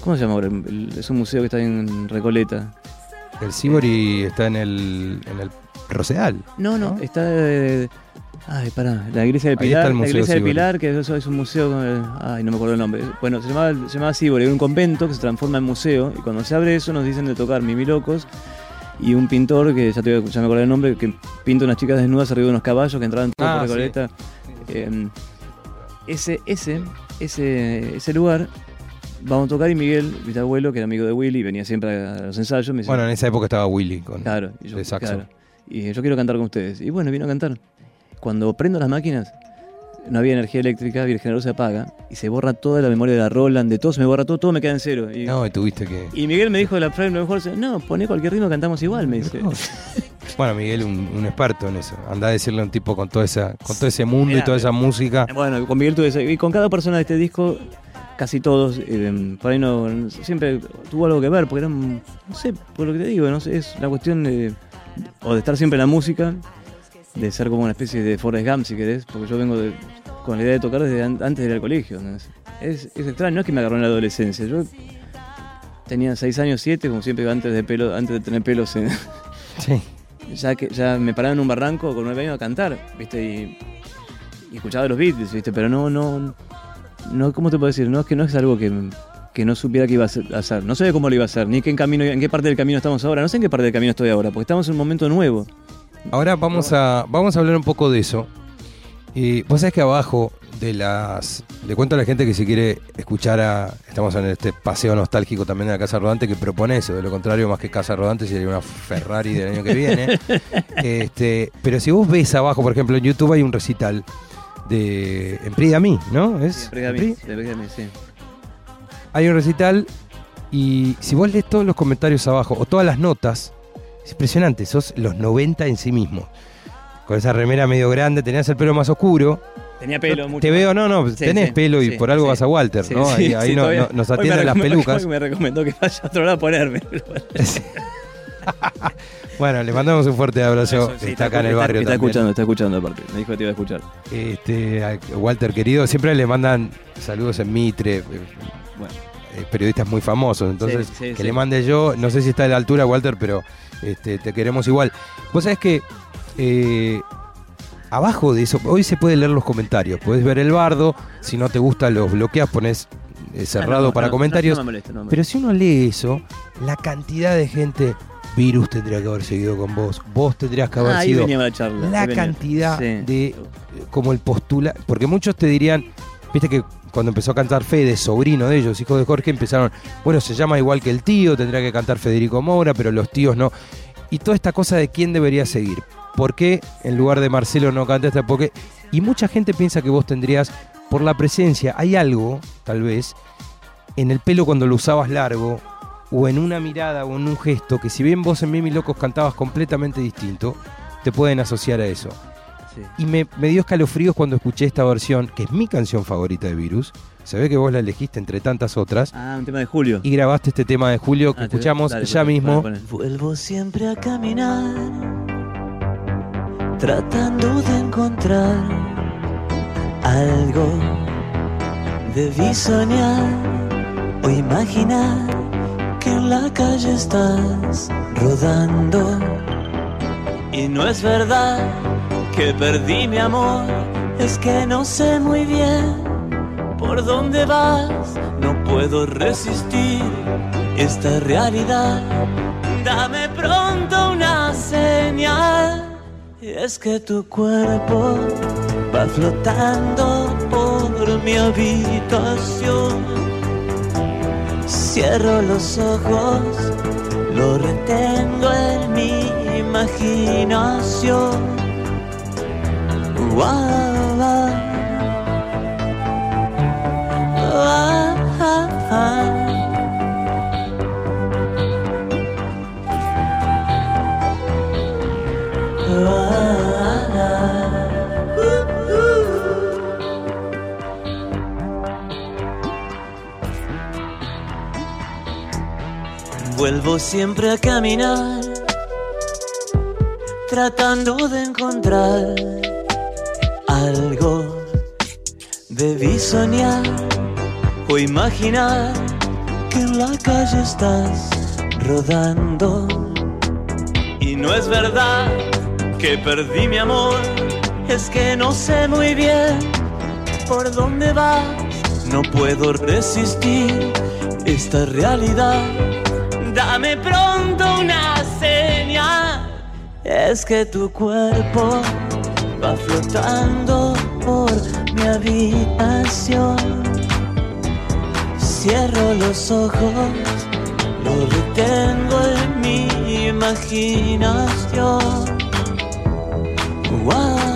¿Cómo se llama ahora? El- es un museo que está en Recoleta.
El Sibori está en el, en el Rosedal.
No, no,
¿No?
está... eh, ay, pará, la iglesia del Pilar. la iglesia del. Pilar, que eso es un museo... con el- ay, no me acuerdo el nombre. Bueno, se llamaba, se llamaba Sibori, era un convento que se transforma en museo. Y cuando se abre eso nos dicen de tocar Mimi Locos. Y un pintor, que ya, te, voy a- ya me acordé el nombre, que pinta unas chicas desnudas arriba de unos caballos que entraban todos
Ah,
por
sí.
Recoleta. Eh, ese, ese, ese, ese lugar... Vamos a tocar y Miguel, mi abuelo, que era amigo de Willy, venía siempre a los ensayos, me
Bueno, en esa época estaba Willy con
Claro, y yo,
de saxo.
claro. Y yo quiero cantar con ustedes. Y bueno, vino a cantar. Cuando prendo las máquinas, no había energía eléctrica, y el generador se apaga y se borra toda la memoria de la Roland, de todo, se me borra todo, todo me queda en cero. Y,
No, y tuviste que.
y Miguel me dijo de la frame, lo mejor, no, poné cualquier ritmo, cantamos igual, me dice.
Bueno, Miguel, un, un experto en eso. Anda a decirle a un tipo con toda esa, con todo ese mundo y toda esa música.
Bueno, con Miguel tuve eso. Y con cada persona de este disco, casi todos, eh, por ahí no, siempre tuvo algo que ver, porque eran, no sé, por lo que te digo, no sé, es la cuestión de, o de estar siempre en la música, de ser como una especie de Forrest Gump, si querés, porque yo vengo de- con la idea de tocar desde an- antes de ir al colegio. ¿no? Es, es, es extraño, no es que me agarró en la adolescencia, yo tenía 6 años, 7, como siempre antes de pelo, antes de tener pelos en,
Sí.
ya que ya me paraba en un barranco con nueve años a cantar, ¿viste? Y, y escuchaba los Beatles, ¿viste? Pero no, no, no, ¿cómo te puedo decir? No es que no es algo que, que no supiera que iba a hacer-. No sé cómo lo iba a hacer, ni qué en camino, en qué parte del camino estamos ahora. No sé en qué parte del camino estoy ahora, porque estamos en un momento nuevo.
Ahora vamos a, vamos a hablar un poco de eso. Y vos sabés que abajo de las. Le cuento a la gente que si quiere escuchar a. Estamos en este paseo nostálgico también de la Casa Rodante que propone eso. De lo contrario, más que Casa Rodante sería una Ferrari del año que viene. este, pero si vos ves abajo, por ejemplo, en YouTube hay un recital de. En Pri Mí, ¿no? ¿Es?
Dígame,
Pri?
dígame, sí.
Hay un recital y si vos lees todos los comentarios abajo o todas las notas, es impresionante, sos los 90 en sí mismo. Con esa remera medio grande, tenías el pelo más oscuro.
Tenía pelo,
Te
mucho.
veo, no, no,
Sí,
tenés
sí,
pelo y
sí,
por algo
sí.
vas a Walter,
Sí,
¿no?
sí,
ahí ahí
sí,
no-
todavía-
no- nos atienden las pelucas.
hoy me recomendó que vaya a otro lado a ponerme.
Bueno, le mandamos un fuerte abrazo.
Sí,
está acá en el barrio
Está escuchando, está escuchando aparte. Me dijo que te iba a escuchar.
Este, a Walter querido, siempre le mandan saludos en Mitre, eh,
Bueno.
eh, periodistas muy famosos. Entonces,
Sí, sí,
que le mande yo, no sé si está a la altura, Walter, pero este, te queremos igual. Vos sabés que eh, abajo de eso, hoy se puede leer los comentarios, puedes ver el bardo, si no te gusta los bloqueas, pones cerrado
Ah, no,
para
no,
comentarios.
No, molesta,
Pero si uno lee eso, la cantidad de gente, Virus tendría que haber seguido con vos, vos tendrías que haber
Ah,
sido
la charla.
cantidad
Sí.
de eh, como el postula, porque muchos te dirían, viste que cuando empezó a cantar Fede, sobrino de ellos, hijo de Jorge, empezaron, bueno, se llama igual que el tío, tendría que cantar Federico Moura, pero los tíos no. Y toda esta cosa de quién debería seguir. ¿Por qué en lugar de Marcelo no cantaste? Porque y mucha gente piensa que vos tendrías por la presencia, hay algo, tal vez, en el pelo cuando lo usabas largo, o en una mirada o en un gesto, que si bien vos en Mimi Locos cantabas completamente distinto, te pueden asociar a eso.
Sí.
Y me, me dio escalofríos cuando escuché esta versión, que es mi canción favorita de Virus. Se ve que vos la elegiste entre tantas otras.
Ah, un tema de Julio.
Y grabaste este tema de Julio que
Ah,
escuchamos
dale,
ya mismo.
Vuelvo siempre a caminar, tratando de encontrar algo. Debí soñar o imaginar la calle estás rodando. Y no es verdad que perdí mi amor, es que no sé muy bien por dónde vas, no puedo resistir esta realidad. Dame pronto una señal. Y es que tu cuerpo va flotando por mi habitación. Cierro los ojos, lo retengo en mi imaginación. Vuelvo siempre a caminar, tratando de encontrar algo. Debí soñar o imaginar que en la calle estás rodando. Y no es verdad que perdí mi amor, es que no sé muy bien por dónde vas. No puedo resistir esta realidad. Dame pronto una señal. Es que tu cuerpo va flotando por mi habitación. Cierro los ojos, lo retengo en mi imaginación. Guau,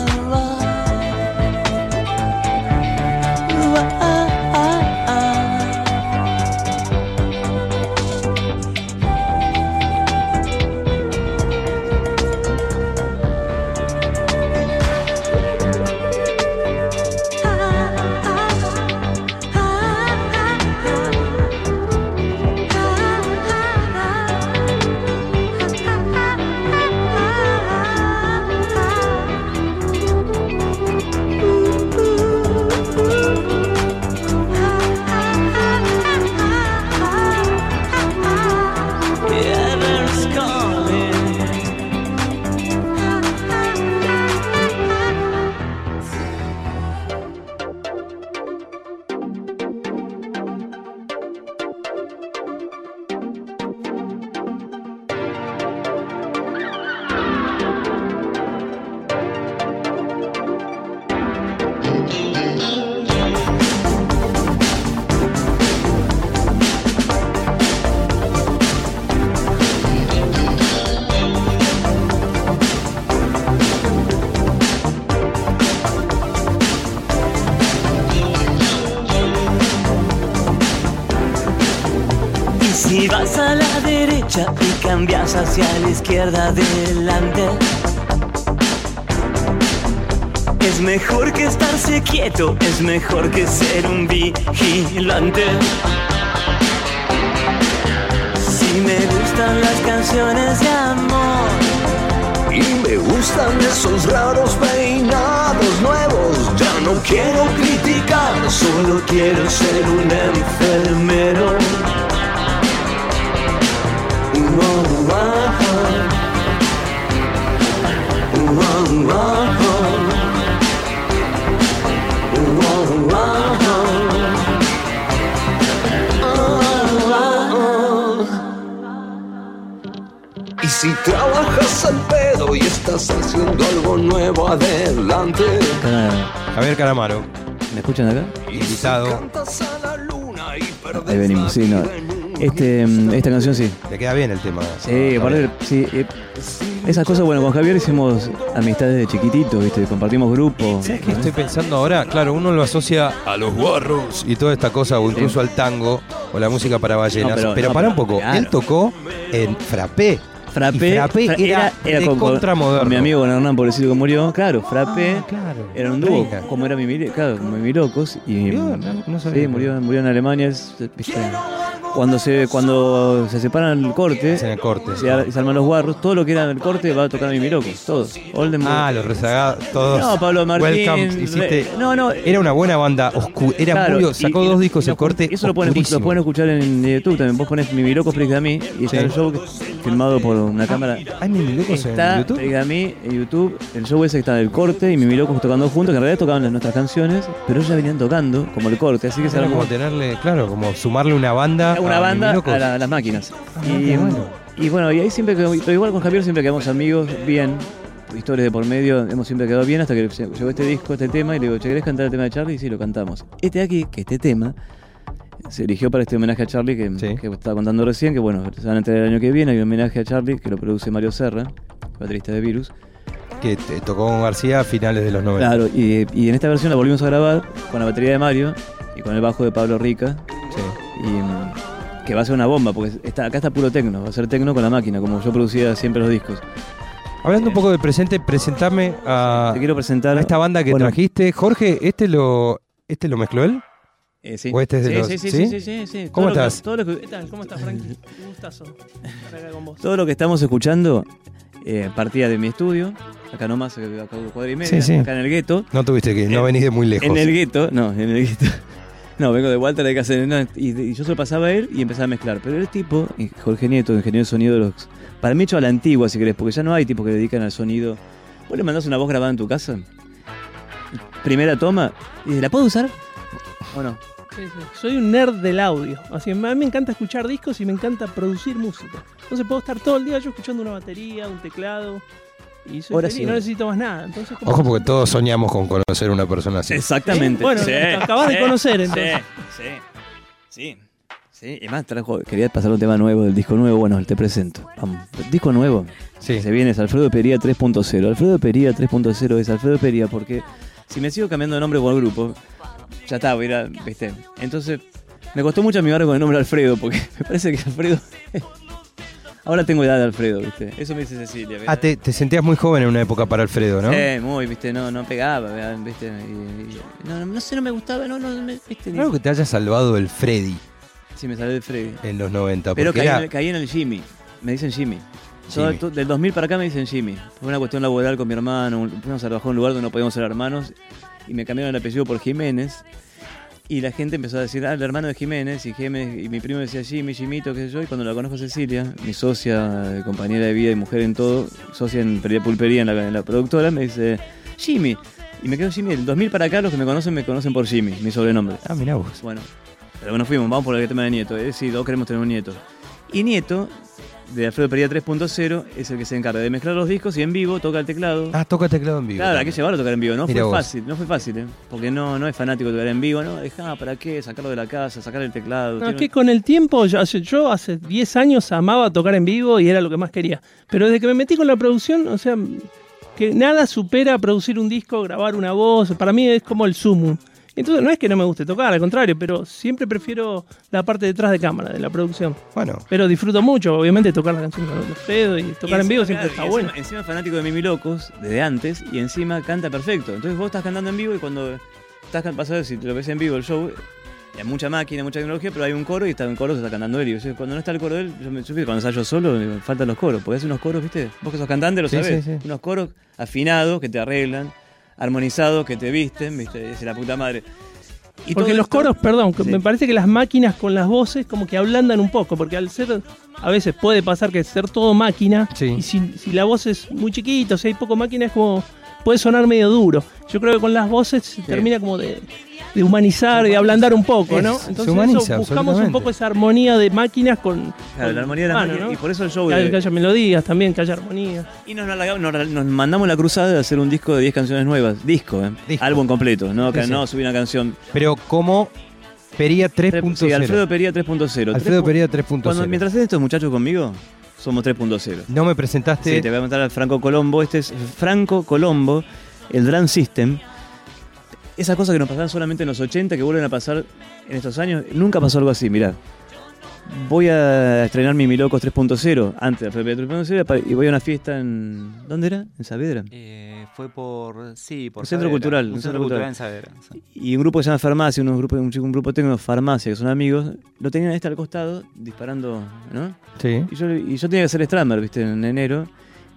adelante, es mejor que estarse quieto, es mejor que ser un vigilante. Si me gustan las canciones de amor,
Y me gustan esos raros peinados nuevos. Ya no quiero criticar, solo quiero ser un enfermero. Wow, wow. Wow, y si trabajas al pedo y estás haciendo algo nuevo, adelante.
Ah, Javier Caramaro.
¿Me escuchan acá?
Invitado.
Ahí venimos, sí, no. Este, esta canción sí.
Te queda bien el tema.
Sí, aparte, sí, eh, sí esas cosas, bueno, con Javier hicimos amistades de chiquitito, ¿viste? Compartimos grupos.
¿Sabes qué estoy pensando ahora? Claro, uno lo asocia a los guarros y toda esta cosa, o incluso al tango o la música para ballenas.
No,
pero
pero- no,
para un poco,
claro.
él tocó en Frappé.
Frappé,
Frappé
Fra-
era, de
con- mi amigo Hernán, pobrecito que murió. Claro, Frappé
Ah, claro.
era un dúo, como era mi claro, como mi locos. Y,
Murió, no- no sabía.
sí, murió, murió en Alemania. es- viste, Cuando se, cuando se separan el corte,
Hacen el corte.
se, ar- se arman los guarros, todo lo que era el corte va a tocar mi Locos, todos. Oldenburg.
Ah, los rezagados, todos.
No, Pablo Martín.
Welcome,
Re-
hiciste-
no, no.
Era una buena banda oscura. Era
Claro,
muy,
y-
sacó
y-
dos
y
discos
lo-
el corte.
Eso lo pueden, lo escuchar en YouTube también. Vos pones Mi Loco Explica a mí y está
Sí.
el show que- filmado por una cámara.
Hay mil locos
Está
en YouTube.
Explica a mí en YouTube. El show ese que está el corte y Mimi Locos tocando juntos, que en realidad tocaban las- nuestras canciones, pero ellos ya venían tocando como el corte, así que se
Era
armó
como tenerle, claro, como sumarle una banda.
Una
a
banda a, la- a las máquinas.
Ah,
y,
bueno.
y bueno, y ahí siempre quedó, pero igual con Javier siempre quedamos amigos, bien, historias de por medio, hemos siempre quedado bien hasta que llegó este disco, este tema, y le digo, che, ¿querés cantar el tema de Charlie? Y sí, lo cantamos. Este de aquí, que este tema, se eligió para este homenaje a Charlie que,
Sí.
que estaba contando recién, que bueno, se van a entregar el año que viene, hay un homenaje a Charlie que lo produce Mario Serra, baterista de Virus.
Que te- tocó con García a finales de los 90.
Claro, y, y en esta versión la volvimos a grabar con la batería de Mario y con el bajo de Pablo Rica,
Sí.
y mm, que va a ser una bomba, porque está, acá está puro tecno, va a ser tecno con la máquina, como yo producía siempre los discos.
Hablando un poco del presente, presentame a,
Te quiero presentar
a esta banda que
bueno,
trajiste. Jorge, ¿este lo, ¿este lo mezcló él?
eh, sí.
¿O este es de
sí,
los-
sí, sí,
sí?
sí, sí, sí.
¿Cómo
Todo lo que-
estás?
todo, lo que,
¿Qué tal? ¿Cómo estás, Frankie? Un gustazo estar acá con vos.
todo lo que estamos escuchando eh, partía de mi estudio, acá nomás, acá cuadra y media,
Sí, sí.
acá en el gueto.
No tuviste que, no
Eh,
venís de muy lejos.
En el gueto, no, en el gueto. No, vengo de Walter de casa. no, y, y yo se lo pasaba a él y empezaba a mezclar. Pero el tipo, y Jorge Nieto, ingeniero de sonido de los. Para mí, hecho a la antigua, si querés, porque ya no hay tipos que dedican al sonido. Vos le mandás una voz grabada en tu casa, primera toma, y ¿la puedo usar? ¿O no?
Sí, sí. Soy un nerd del audio. Así, a mí me encanta escuchar discos y me encanta producir música. Entonces puedo estar todo el día yo escuchando una batería, un teclado. Y soy
Horas
feliz,
y
no necesito más nada. Entonces,
Ojo, porque todos soñamos con conocer a una persona así.
Exactamente.
Bueno, te acabas de conocer, entonces.
Sí, sí, sí. Sí, y más trajo, quería pasar un tema nuevo del disco nuevo, bueno, te presento. Vamos, disco nuevo.
Sí.
Se viene es Alfredo Pería 3.0. Alfredo Pería 3.0 es Alfredo Pería porque si me sigo cambiando de nombre por el grupo, ya está, voy a ir a- ¿viste? Entonces, me costó mucho amigarme con el nombre Alfredo porque me parece que Alfredo. Ahora tengo edad de Alfredo, ¿viste? Eso me dice Cecilia.
Ah, te, te sentías muy joven en una época para Alfredo, ¿no?
Sí, muy, ¿viste? No, no pegaba, ¿viste? Y- y- no, no, no sé, no me gustaba, no, no, me- ¿viste?
Claro que te haya salvado el Freddy
Sí, me salió de Freddy.
en los 90.
Pero caí,
era-
en el, caí en el Jimmy. Me dicen Jimmy. Del 2000 para acá me dicen Jimmy. Fue una cuestión laboral con mi hermano. Fuimos a trabajar en un lugar donde no podíamos ser hermanos. Y me cambiaron el apellido por Jiménez. Y la gente empezó a decir, ah, el hermano de Jiménez. Y, Jiménez, y mi primo decía Jimmy, Jimito, qué sé yo. Y cuando la conozco a Cecilia, mi socia, eh, compañera de vida y mujer en todo, socia en Pería Pulpería, en la, en la productora, me dice, Jimmy. Y me quedo Jimmy. Del 2000 para acá, los que me conocen, me conocen por Jimmy, mi sobrenombre.
Ah, mirá vos.
Bueno, pero bueno, fuimos, vamos por el tema de Nieto. Es decir, todos queremos tener un nieto. Y Nieto, de Alfredo Pería 3.0, es el que se encarga de mezclar los discos y en vivo toca el teclado.
Ah, toca teclado en vivo.
Claro, hay que llevarlo a tocar en vivo. No
Mirá
fue
vos.
fácil, no fue fácil, ¿eh? Porque no, no es fanático de tocar en vivo, ¿no? Dejá, ¿para qué? Sacarlo de la casa, sacar el teclado.
No, es que con el tiempo, yo hace, yo hace 10 años amaba tocar en vivo y era lo que más quería. Pero desde que me metí con la producción, o sea, que nada supera producir un disco, grabar una voz. Para mí es como el sumo. Entonces no es que no me guste tocar, al contrario, pero siempre prefiero la parte detrás de cámara, de la producción.
Bueno,
Pero disfruto mucho, obviamente, tocar la canción con Alfredo y
Y
tocar en vivo siempre
claro,
está
y
bueno.
Encima, encima es fanático de Mimi Locos, desde antes, y encima canta perfecto. Entonces vos estás cantando en vivo y cuando estás ver si te lo ves en vivo el show, hay mucha máquina, mucha tecnología, pero hay un coro y está en coro se está cantando él. Y yo, cuando no está el coro de él, yo me yo, cuando ensayo solo, faltan los coros, porque hace unos coros, ¿viste? Vos que sos cantante lo
Sí,
sabés.
sí, sí.
Unos coros afinados que te arreglan, armonizados que te visten, ¿viste? Es la puta madre. Y
Porque los
esto-
coros, perdón,
Sí.
me parece que las máquinas con las voces como que ablandan un poco, porque al ser, a veces puede pasar que ser todo máquina,
Sí.
y si, si la voz es muy chiquita, o sea, hay poco máquina, es como puede sonar medio duro. Yo creo que con las voces se termina como de, de humanizar, de ablandar un poco, ¿no? Entonces
humaniza,
eso, buscamos un poco esa armonía de máquinas con,
Claro,
con
la armonía de las
humano,
máquinas,
¿no?
y por eso el show
que,
de-
que haya melodías también, que haya armonía.
Y nos, nos- nos- nos mandamos la cruzada de hacer un disco de 10 canciones nuevas. Disco, ¿eh?
Disco.
Álbum completo, no, que
sí.
no subir una canción.
Pero como Pería 3.0.
Sí, Alfredo Pería 3.0.
Alfredo Pería
Cuando,
3.0.
mientras estén estos muchachos conmigo, somos 3.0.
No me presentaste.
Sí, te voy a contar a Franco Colombo. Este es Franco Colombo, el Drum System. Esas cosas que nos pasaban solamente en los 80, que vuelven a pasar en estos años, nunca pasó algo así, mirá. Voy a estrenar mi Milocos 3.0, antes de Alfredo Pería 3.0, y voy a una fiesta en... ¿Dónde era? ¿En Saavedra?
Eh, fue por. Sí, por.
Un centro cultural,
Un
un
centro
centro
cultural
cultural.
en.
Y un grupo que se llama Farmacia, unos grupos, un, chico- un grupo técnico de Farmacia, que son amigos, lo tenían este al costado, disparando, ¿no?
Sí.
Y yo, y yo tenía que hacer Strammer, viste, en enero.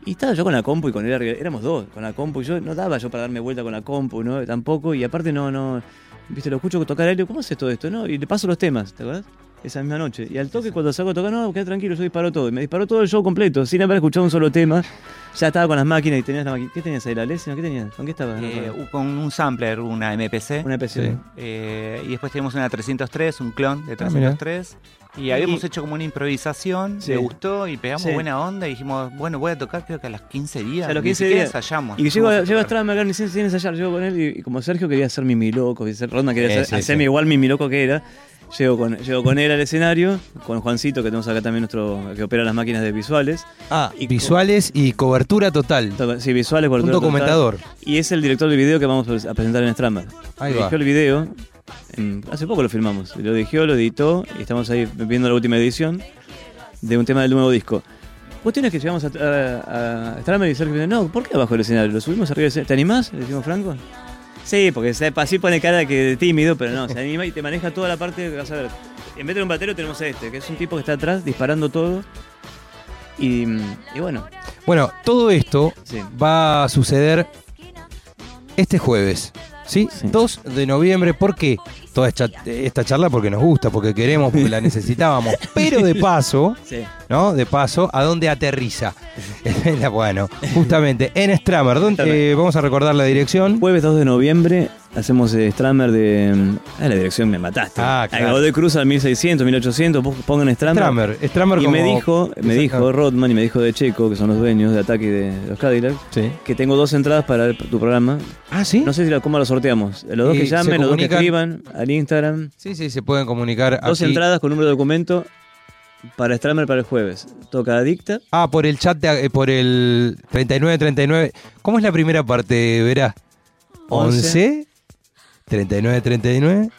Y estaba yo con la compu y con él, éramos dos, con la compu. Y yo no daba yo para darme vuelta con la compu, ¿no? Tampoco. Y aparte no, no, viste, lo escucho tocar a él y digo, ¿cómo haces todo esto, no? Y le paso los temas, ¿te acuerdas? Esa misma noche. Y al toque, cuando salgo a tocar, no, quedé tranquilo, yo disparo todo. Y me disparó todo el show completo, sin haber escuchado un solo tema. Ya estaba con las máquinas y tenías la máquina. ¿Qué tenías ahí? ¿La Leslie? ¿Qué tenías? ¿Con qué estabas?
Eh, con un sampler, una MPC.
Una PC.
Sí.
eh, y después tenemos una 303, un clon de
Ah, mira.
303. y habíamos
Y-
hecho como una improvisación,
Sí.
le gustó y pegamos
Sí.
buena onda y dijimos, bueno, voy a tocar creo que a los 15 días.
a los
ni
15
siquiera
días.
ensayamos.
Y llego, a-
a
llego a. Strammer, ni sin, sin ensayar, llego con él y, y como Sergio quería hacer mi mi loco, ronda, quería
sí,
hacerme
sí.
igual mi mi loco que era. Llego con, llego con él al escenario, con Juancito, que tenemos acá también nuestro, que opera las máquinas de visuales.
Ah,
Y
visuales y cobertura total.
To- Sí, visuales,
Un
cobertura total.
documentador.
Y es el director del video que vamos a presentar en Strammer.
Ahí va.
Dirigió el video, en- hace poco lo filmamos. Lo dirigió, lo editó, y estamos ahí viendo la última edición de un tema del nuevo disco. Cuestiones que llegamos a, a, a Strammer y Sergio no, ¿por qué abajo del escenario? ¿Lo subimos arriba del escenario? ¿Te animás? Le decimos Franco. Sí, porque se- así pone cara que de tímido, pero no, se anima y te maneja toda la parte que vas a ver. En vez de un batero tenemos a este, que es un tipo que está atrás disparando todo. Y, y bueno,
Bueno, todo esto
sí.
va a suceder este jueves. ¿Sí?
Sí.
2 de noviembre. ¿Por qué? Toda esta, esta charla porque nos gusta, porque queremos, porque la necesitábamos. Pero de paso,
Sí.
¿no? De paso, ¿a dónde aterriza? bueno, justamente en Stramer. ¿dónde, eh, vamos a recordar la dirección.
Jueves 2 de noviembre hacemos eh, Strammer de. Ah, la dirección me mataste.
Ah, claro.
Godoy Cruz al 1600, 1800, pon- pongan Strammer.
Stramer. Stramer
Y
como...
me dijo, me dijo Rodman y me dijo de Checo, que son los dueños de Ataque de los Cadillac,
Sí.
que tengo dos entradas para tu programa.
Ah, ¿sí?
No sé si la, cómo lo sorteamos. Los dos
Y
que llamen, los dos que escriban al Instagram.
Sí, sí, se pueden comunicar
Dos
aquí.
entradas con número de documento para Strammer para el jueves. Toca Adicta.
Ah, por el chat, de- eh, por el 3939. ¿Cómo es la primera parte, Verá? 11, 39, 39,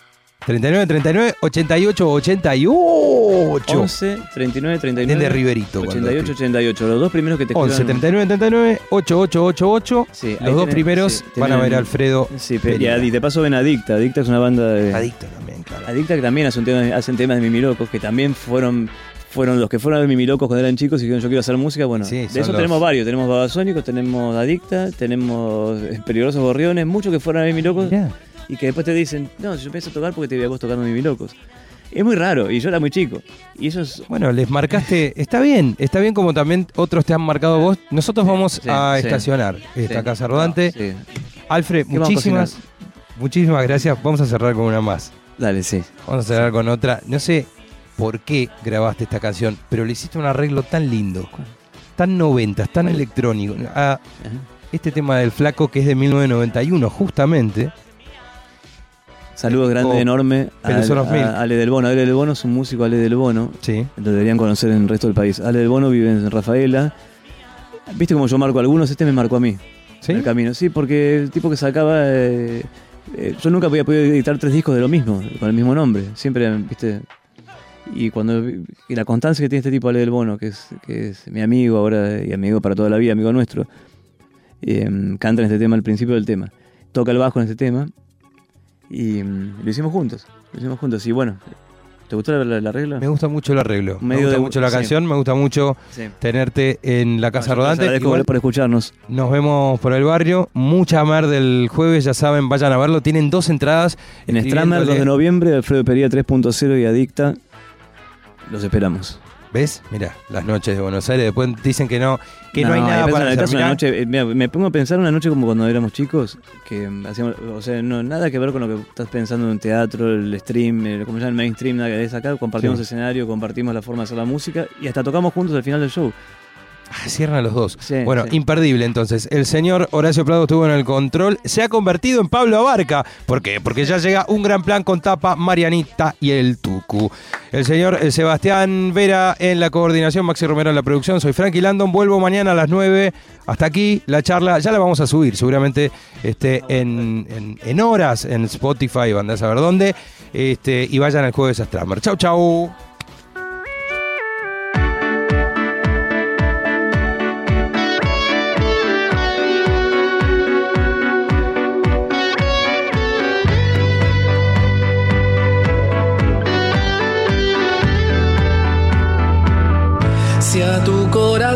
39, 39, 88, 88.
11, 39, 39.
Desde Riverito. cuando
88,
escribe.
88. Los dos primeros que te
11,
escriban-
39, 39, 8888.
Sí,
Los dos
tenés-
primeros
sí,
van a ver a Alfredo.
Sí, pero y, de paso ven Adicta. Adicta es una banda de.
Adicto también, claro.
Adicta que también hacen temas, hacen temas de Mimilocos, que también fueron fueron los que fueron a ver Mimilocos cuando eran chicos y dijeron yo quiero hacer música. Bueno,
Sí,
de eso
los-
tenemos varios. Tenemos Babasónicos, tenemos Adicta, tenemos eh, Peligrosos Gorriones, muchos que fueron a ver Mimilocos
Mirá.
Y que después te dicen, no, yo empecé a tocar porque te veía vos tocando Mimilocos. Es muy raro y yo era muy chico. Y eso es...
Bueno, les marcaste, está bien, está bien como también otros te han marcado vos. Nosotros vamos
sí,
a
sí.
estacionar esta casa rodante.
Sí.
Alfred,
¿Qué vamos a
muchísimas, muchísimas gracias. Vamos a cerrar con una más.
Dale, sí.
Vamos a cerrar con otra. No sé por qué grabaste esta canción, pero le hiciste un arreglo tan lindo, tan noventas, tan electrónico. A
Ajá.
este tema del flaco que es de 1991, justamente.
Saludos grande,
Oh,
enorme a Ale del Bono. Ale del Bono es un músico, Ale del Bono.
Sí.
Lo deberían conocer en el resto del país. Ale del Bono vive en Rafaela. ¿Viste cómo yo marco a algunos? Este me marcó a mí.
¿Sí?
El camino. Sí, porque el tipo que sacaba. eh, eh, yo nunca había podido editar tres discos de lo mismo, con el mismo nombre. Siempre, ¿viste? Y cuando y la constancia que tiene este tipo, Ale del Bono, que es, que es mi amigo ahora y amigo para toda la vida, amigo nuestro, eh, canta en este tema al principio del tema. Toca el bajo en este tema. Y mm, lo hicimos juntos. Lo hicimos juntos. Y bueno, ¿te gustó la, la, la regla?
Me gusta mucho el arreglo. Me
Medio
gusta
de-
mucho la
sí.
canción, me gusta mucho
Sí.
tenerte en la casa
Yo les
rodante.
agradezco
Igual
por escucharnos.
nos vemos por el barrio. Mucha mar del jueves, ya saben, vayan a verlo. Tienen dos entradas.
En Stramer, 2 de noviembre, Alfredo Pería 3.0 y Adicta. Los esperamos.
¿Ves? Mira, las noches de Buenos Aires. Después dicen que no, que no, hay nada para hacer.
una noche, eh, mira, me pongo a pensar una noche como cuando éramos chicos, que mm, hacíamos, o sea, no, nada que ver con lo que estás pensando en un teatro, el stream, el, como se llama el mainstream, nada que. Es acá, compartimos
Sí.
escenario, compartimos la forma de hacer la música y hasta tocamos juntos al final del show.
Ah, Cierran los dos.
Sí,
bueno,
sí.
imperdible entonces. El señor Horacio Prado estuvo en el control. Se ha convertido en Pablo Abarca. ¿Por qué? Porque ya llega un gran plan con Tapa, Marianita y el Tucu. El señor eh, Sebastián Vera en la coordinación, Maxi Romero en la producción. Soy Frankie Landon. Vuelvo mañana a las 9. Hasta aquí la charla. Ya la vamos a subir seguramente este, en, en- en horas en Spotify, van a saber dónde. Este, y vayan al jueves a Strammer. Chau, chau.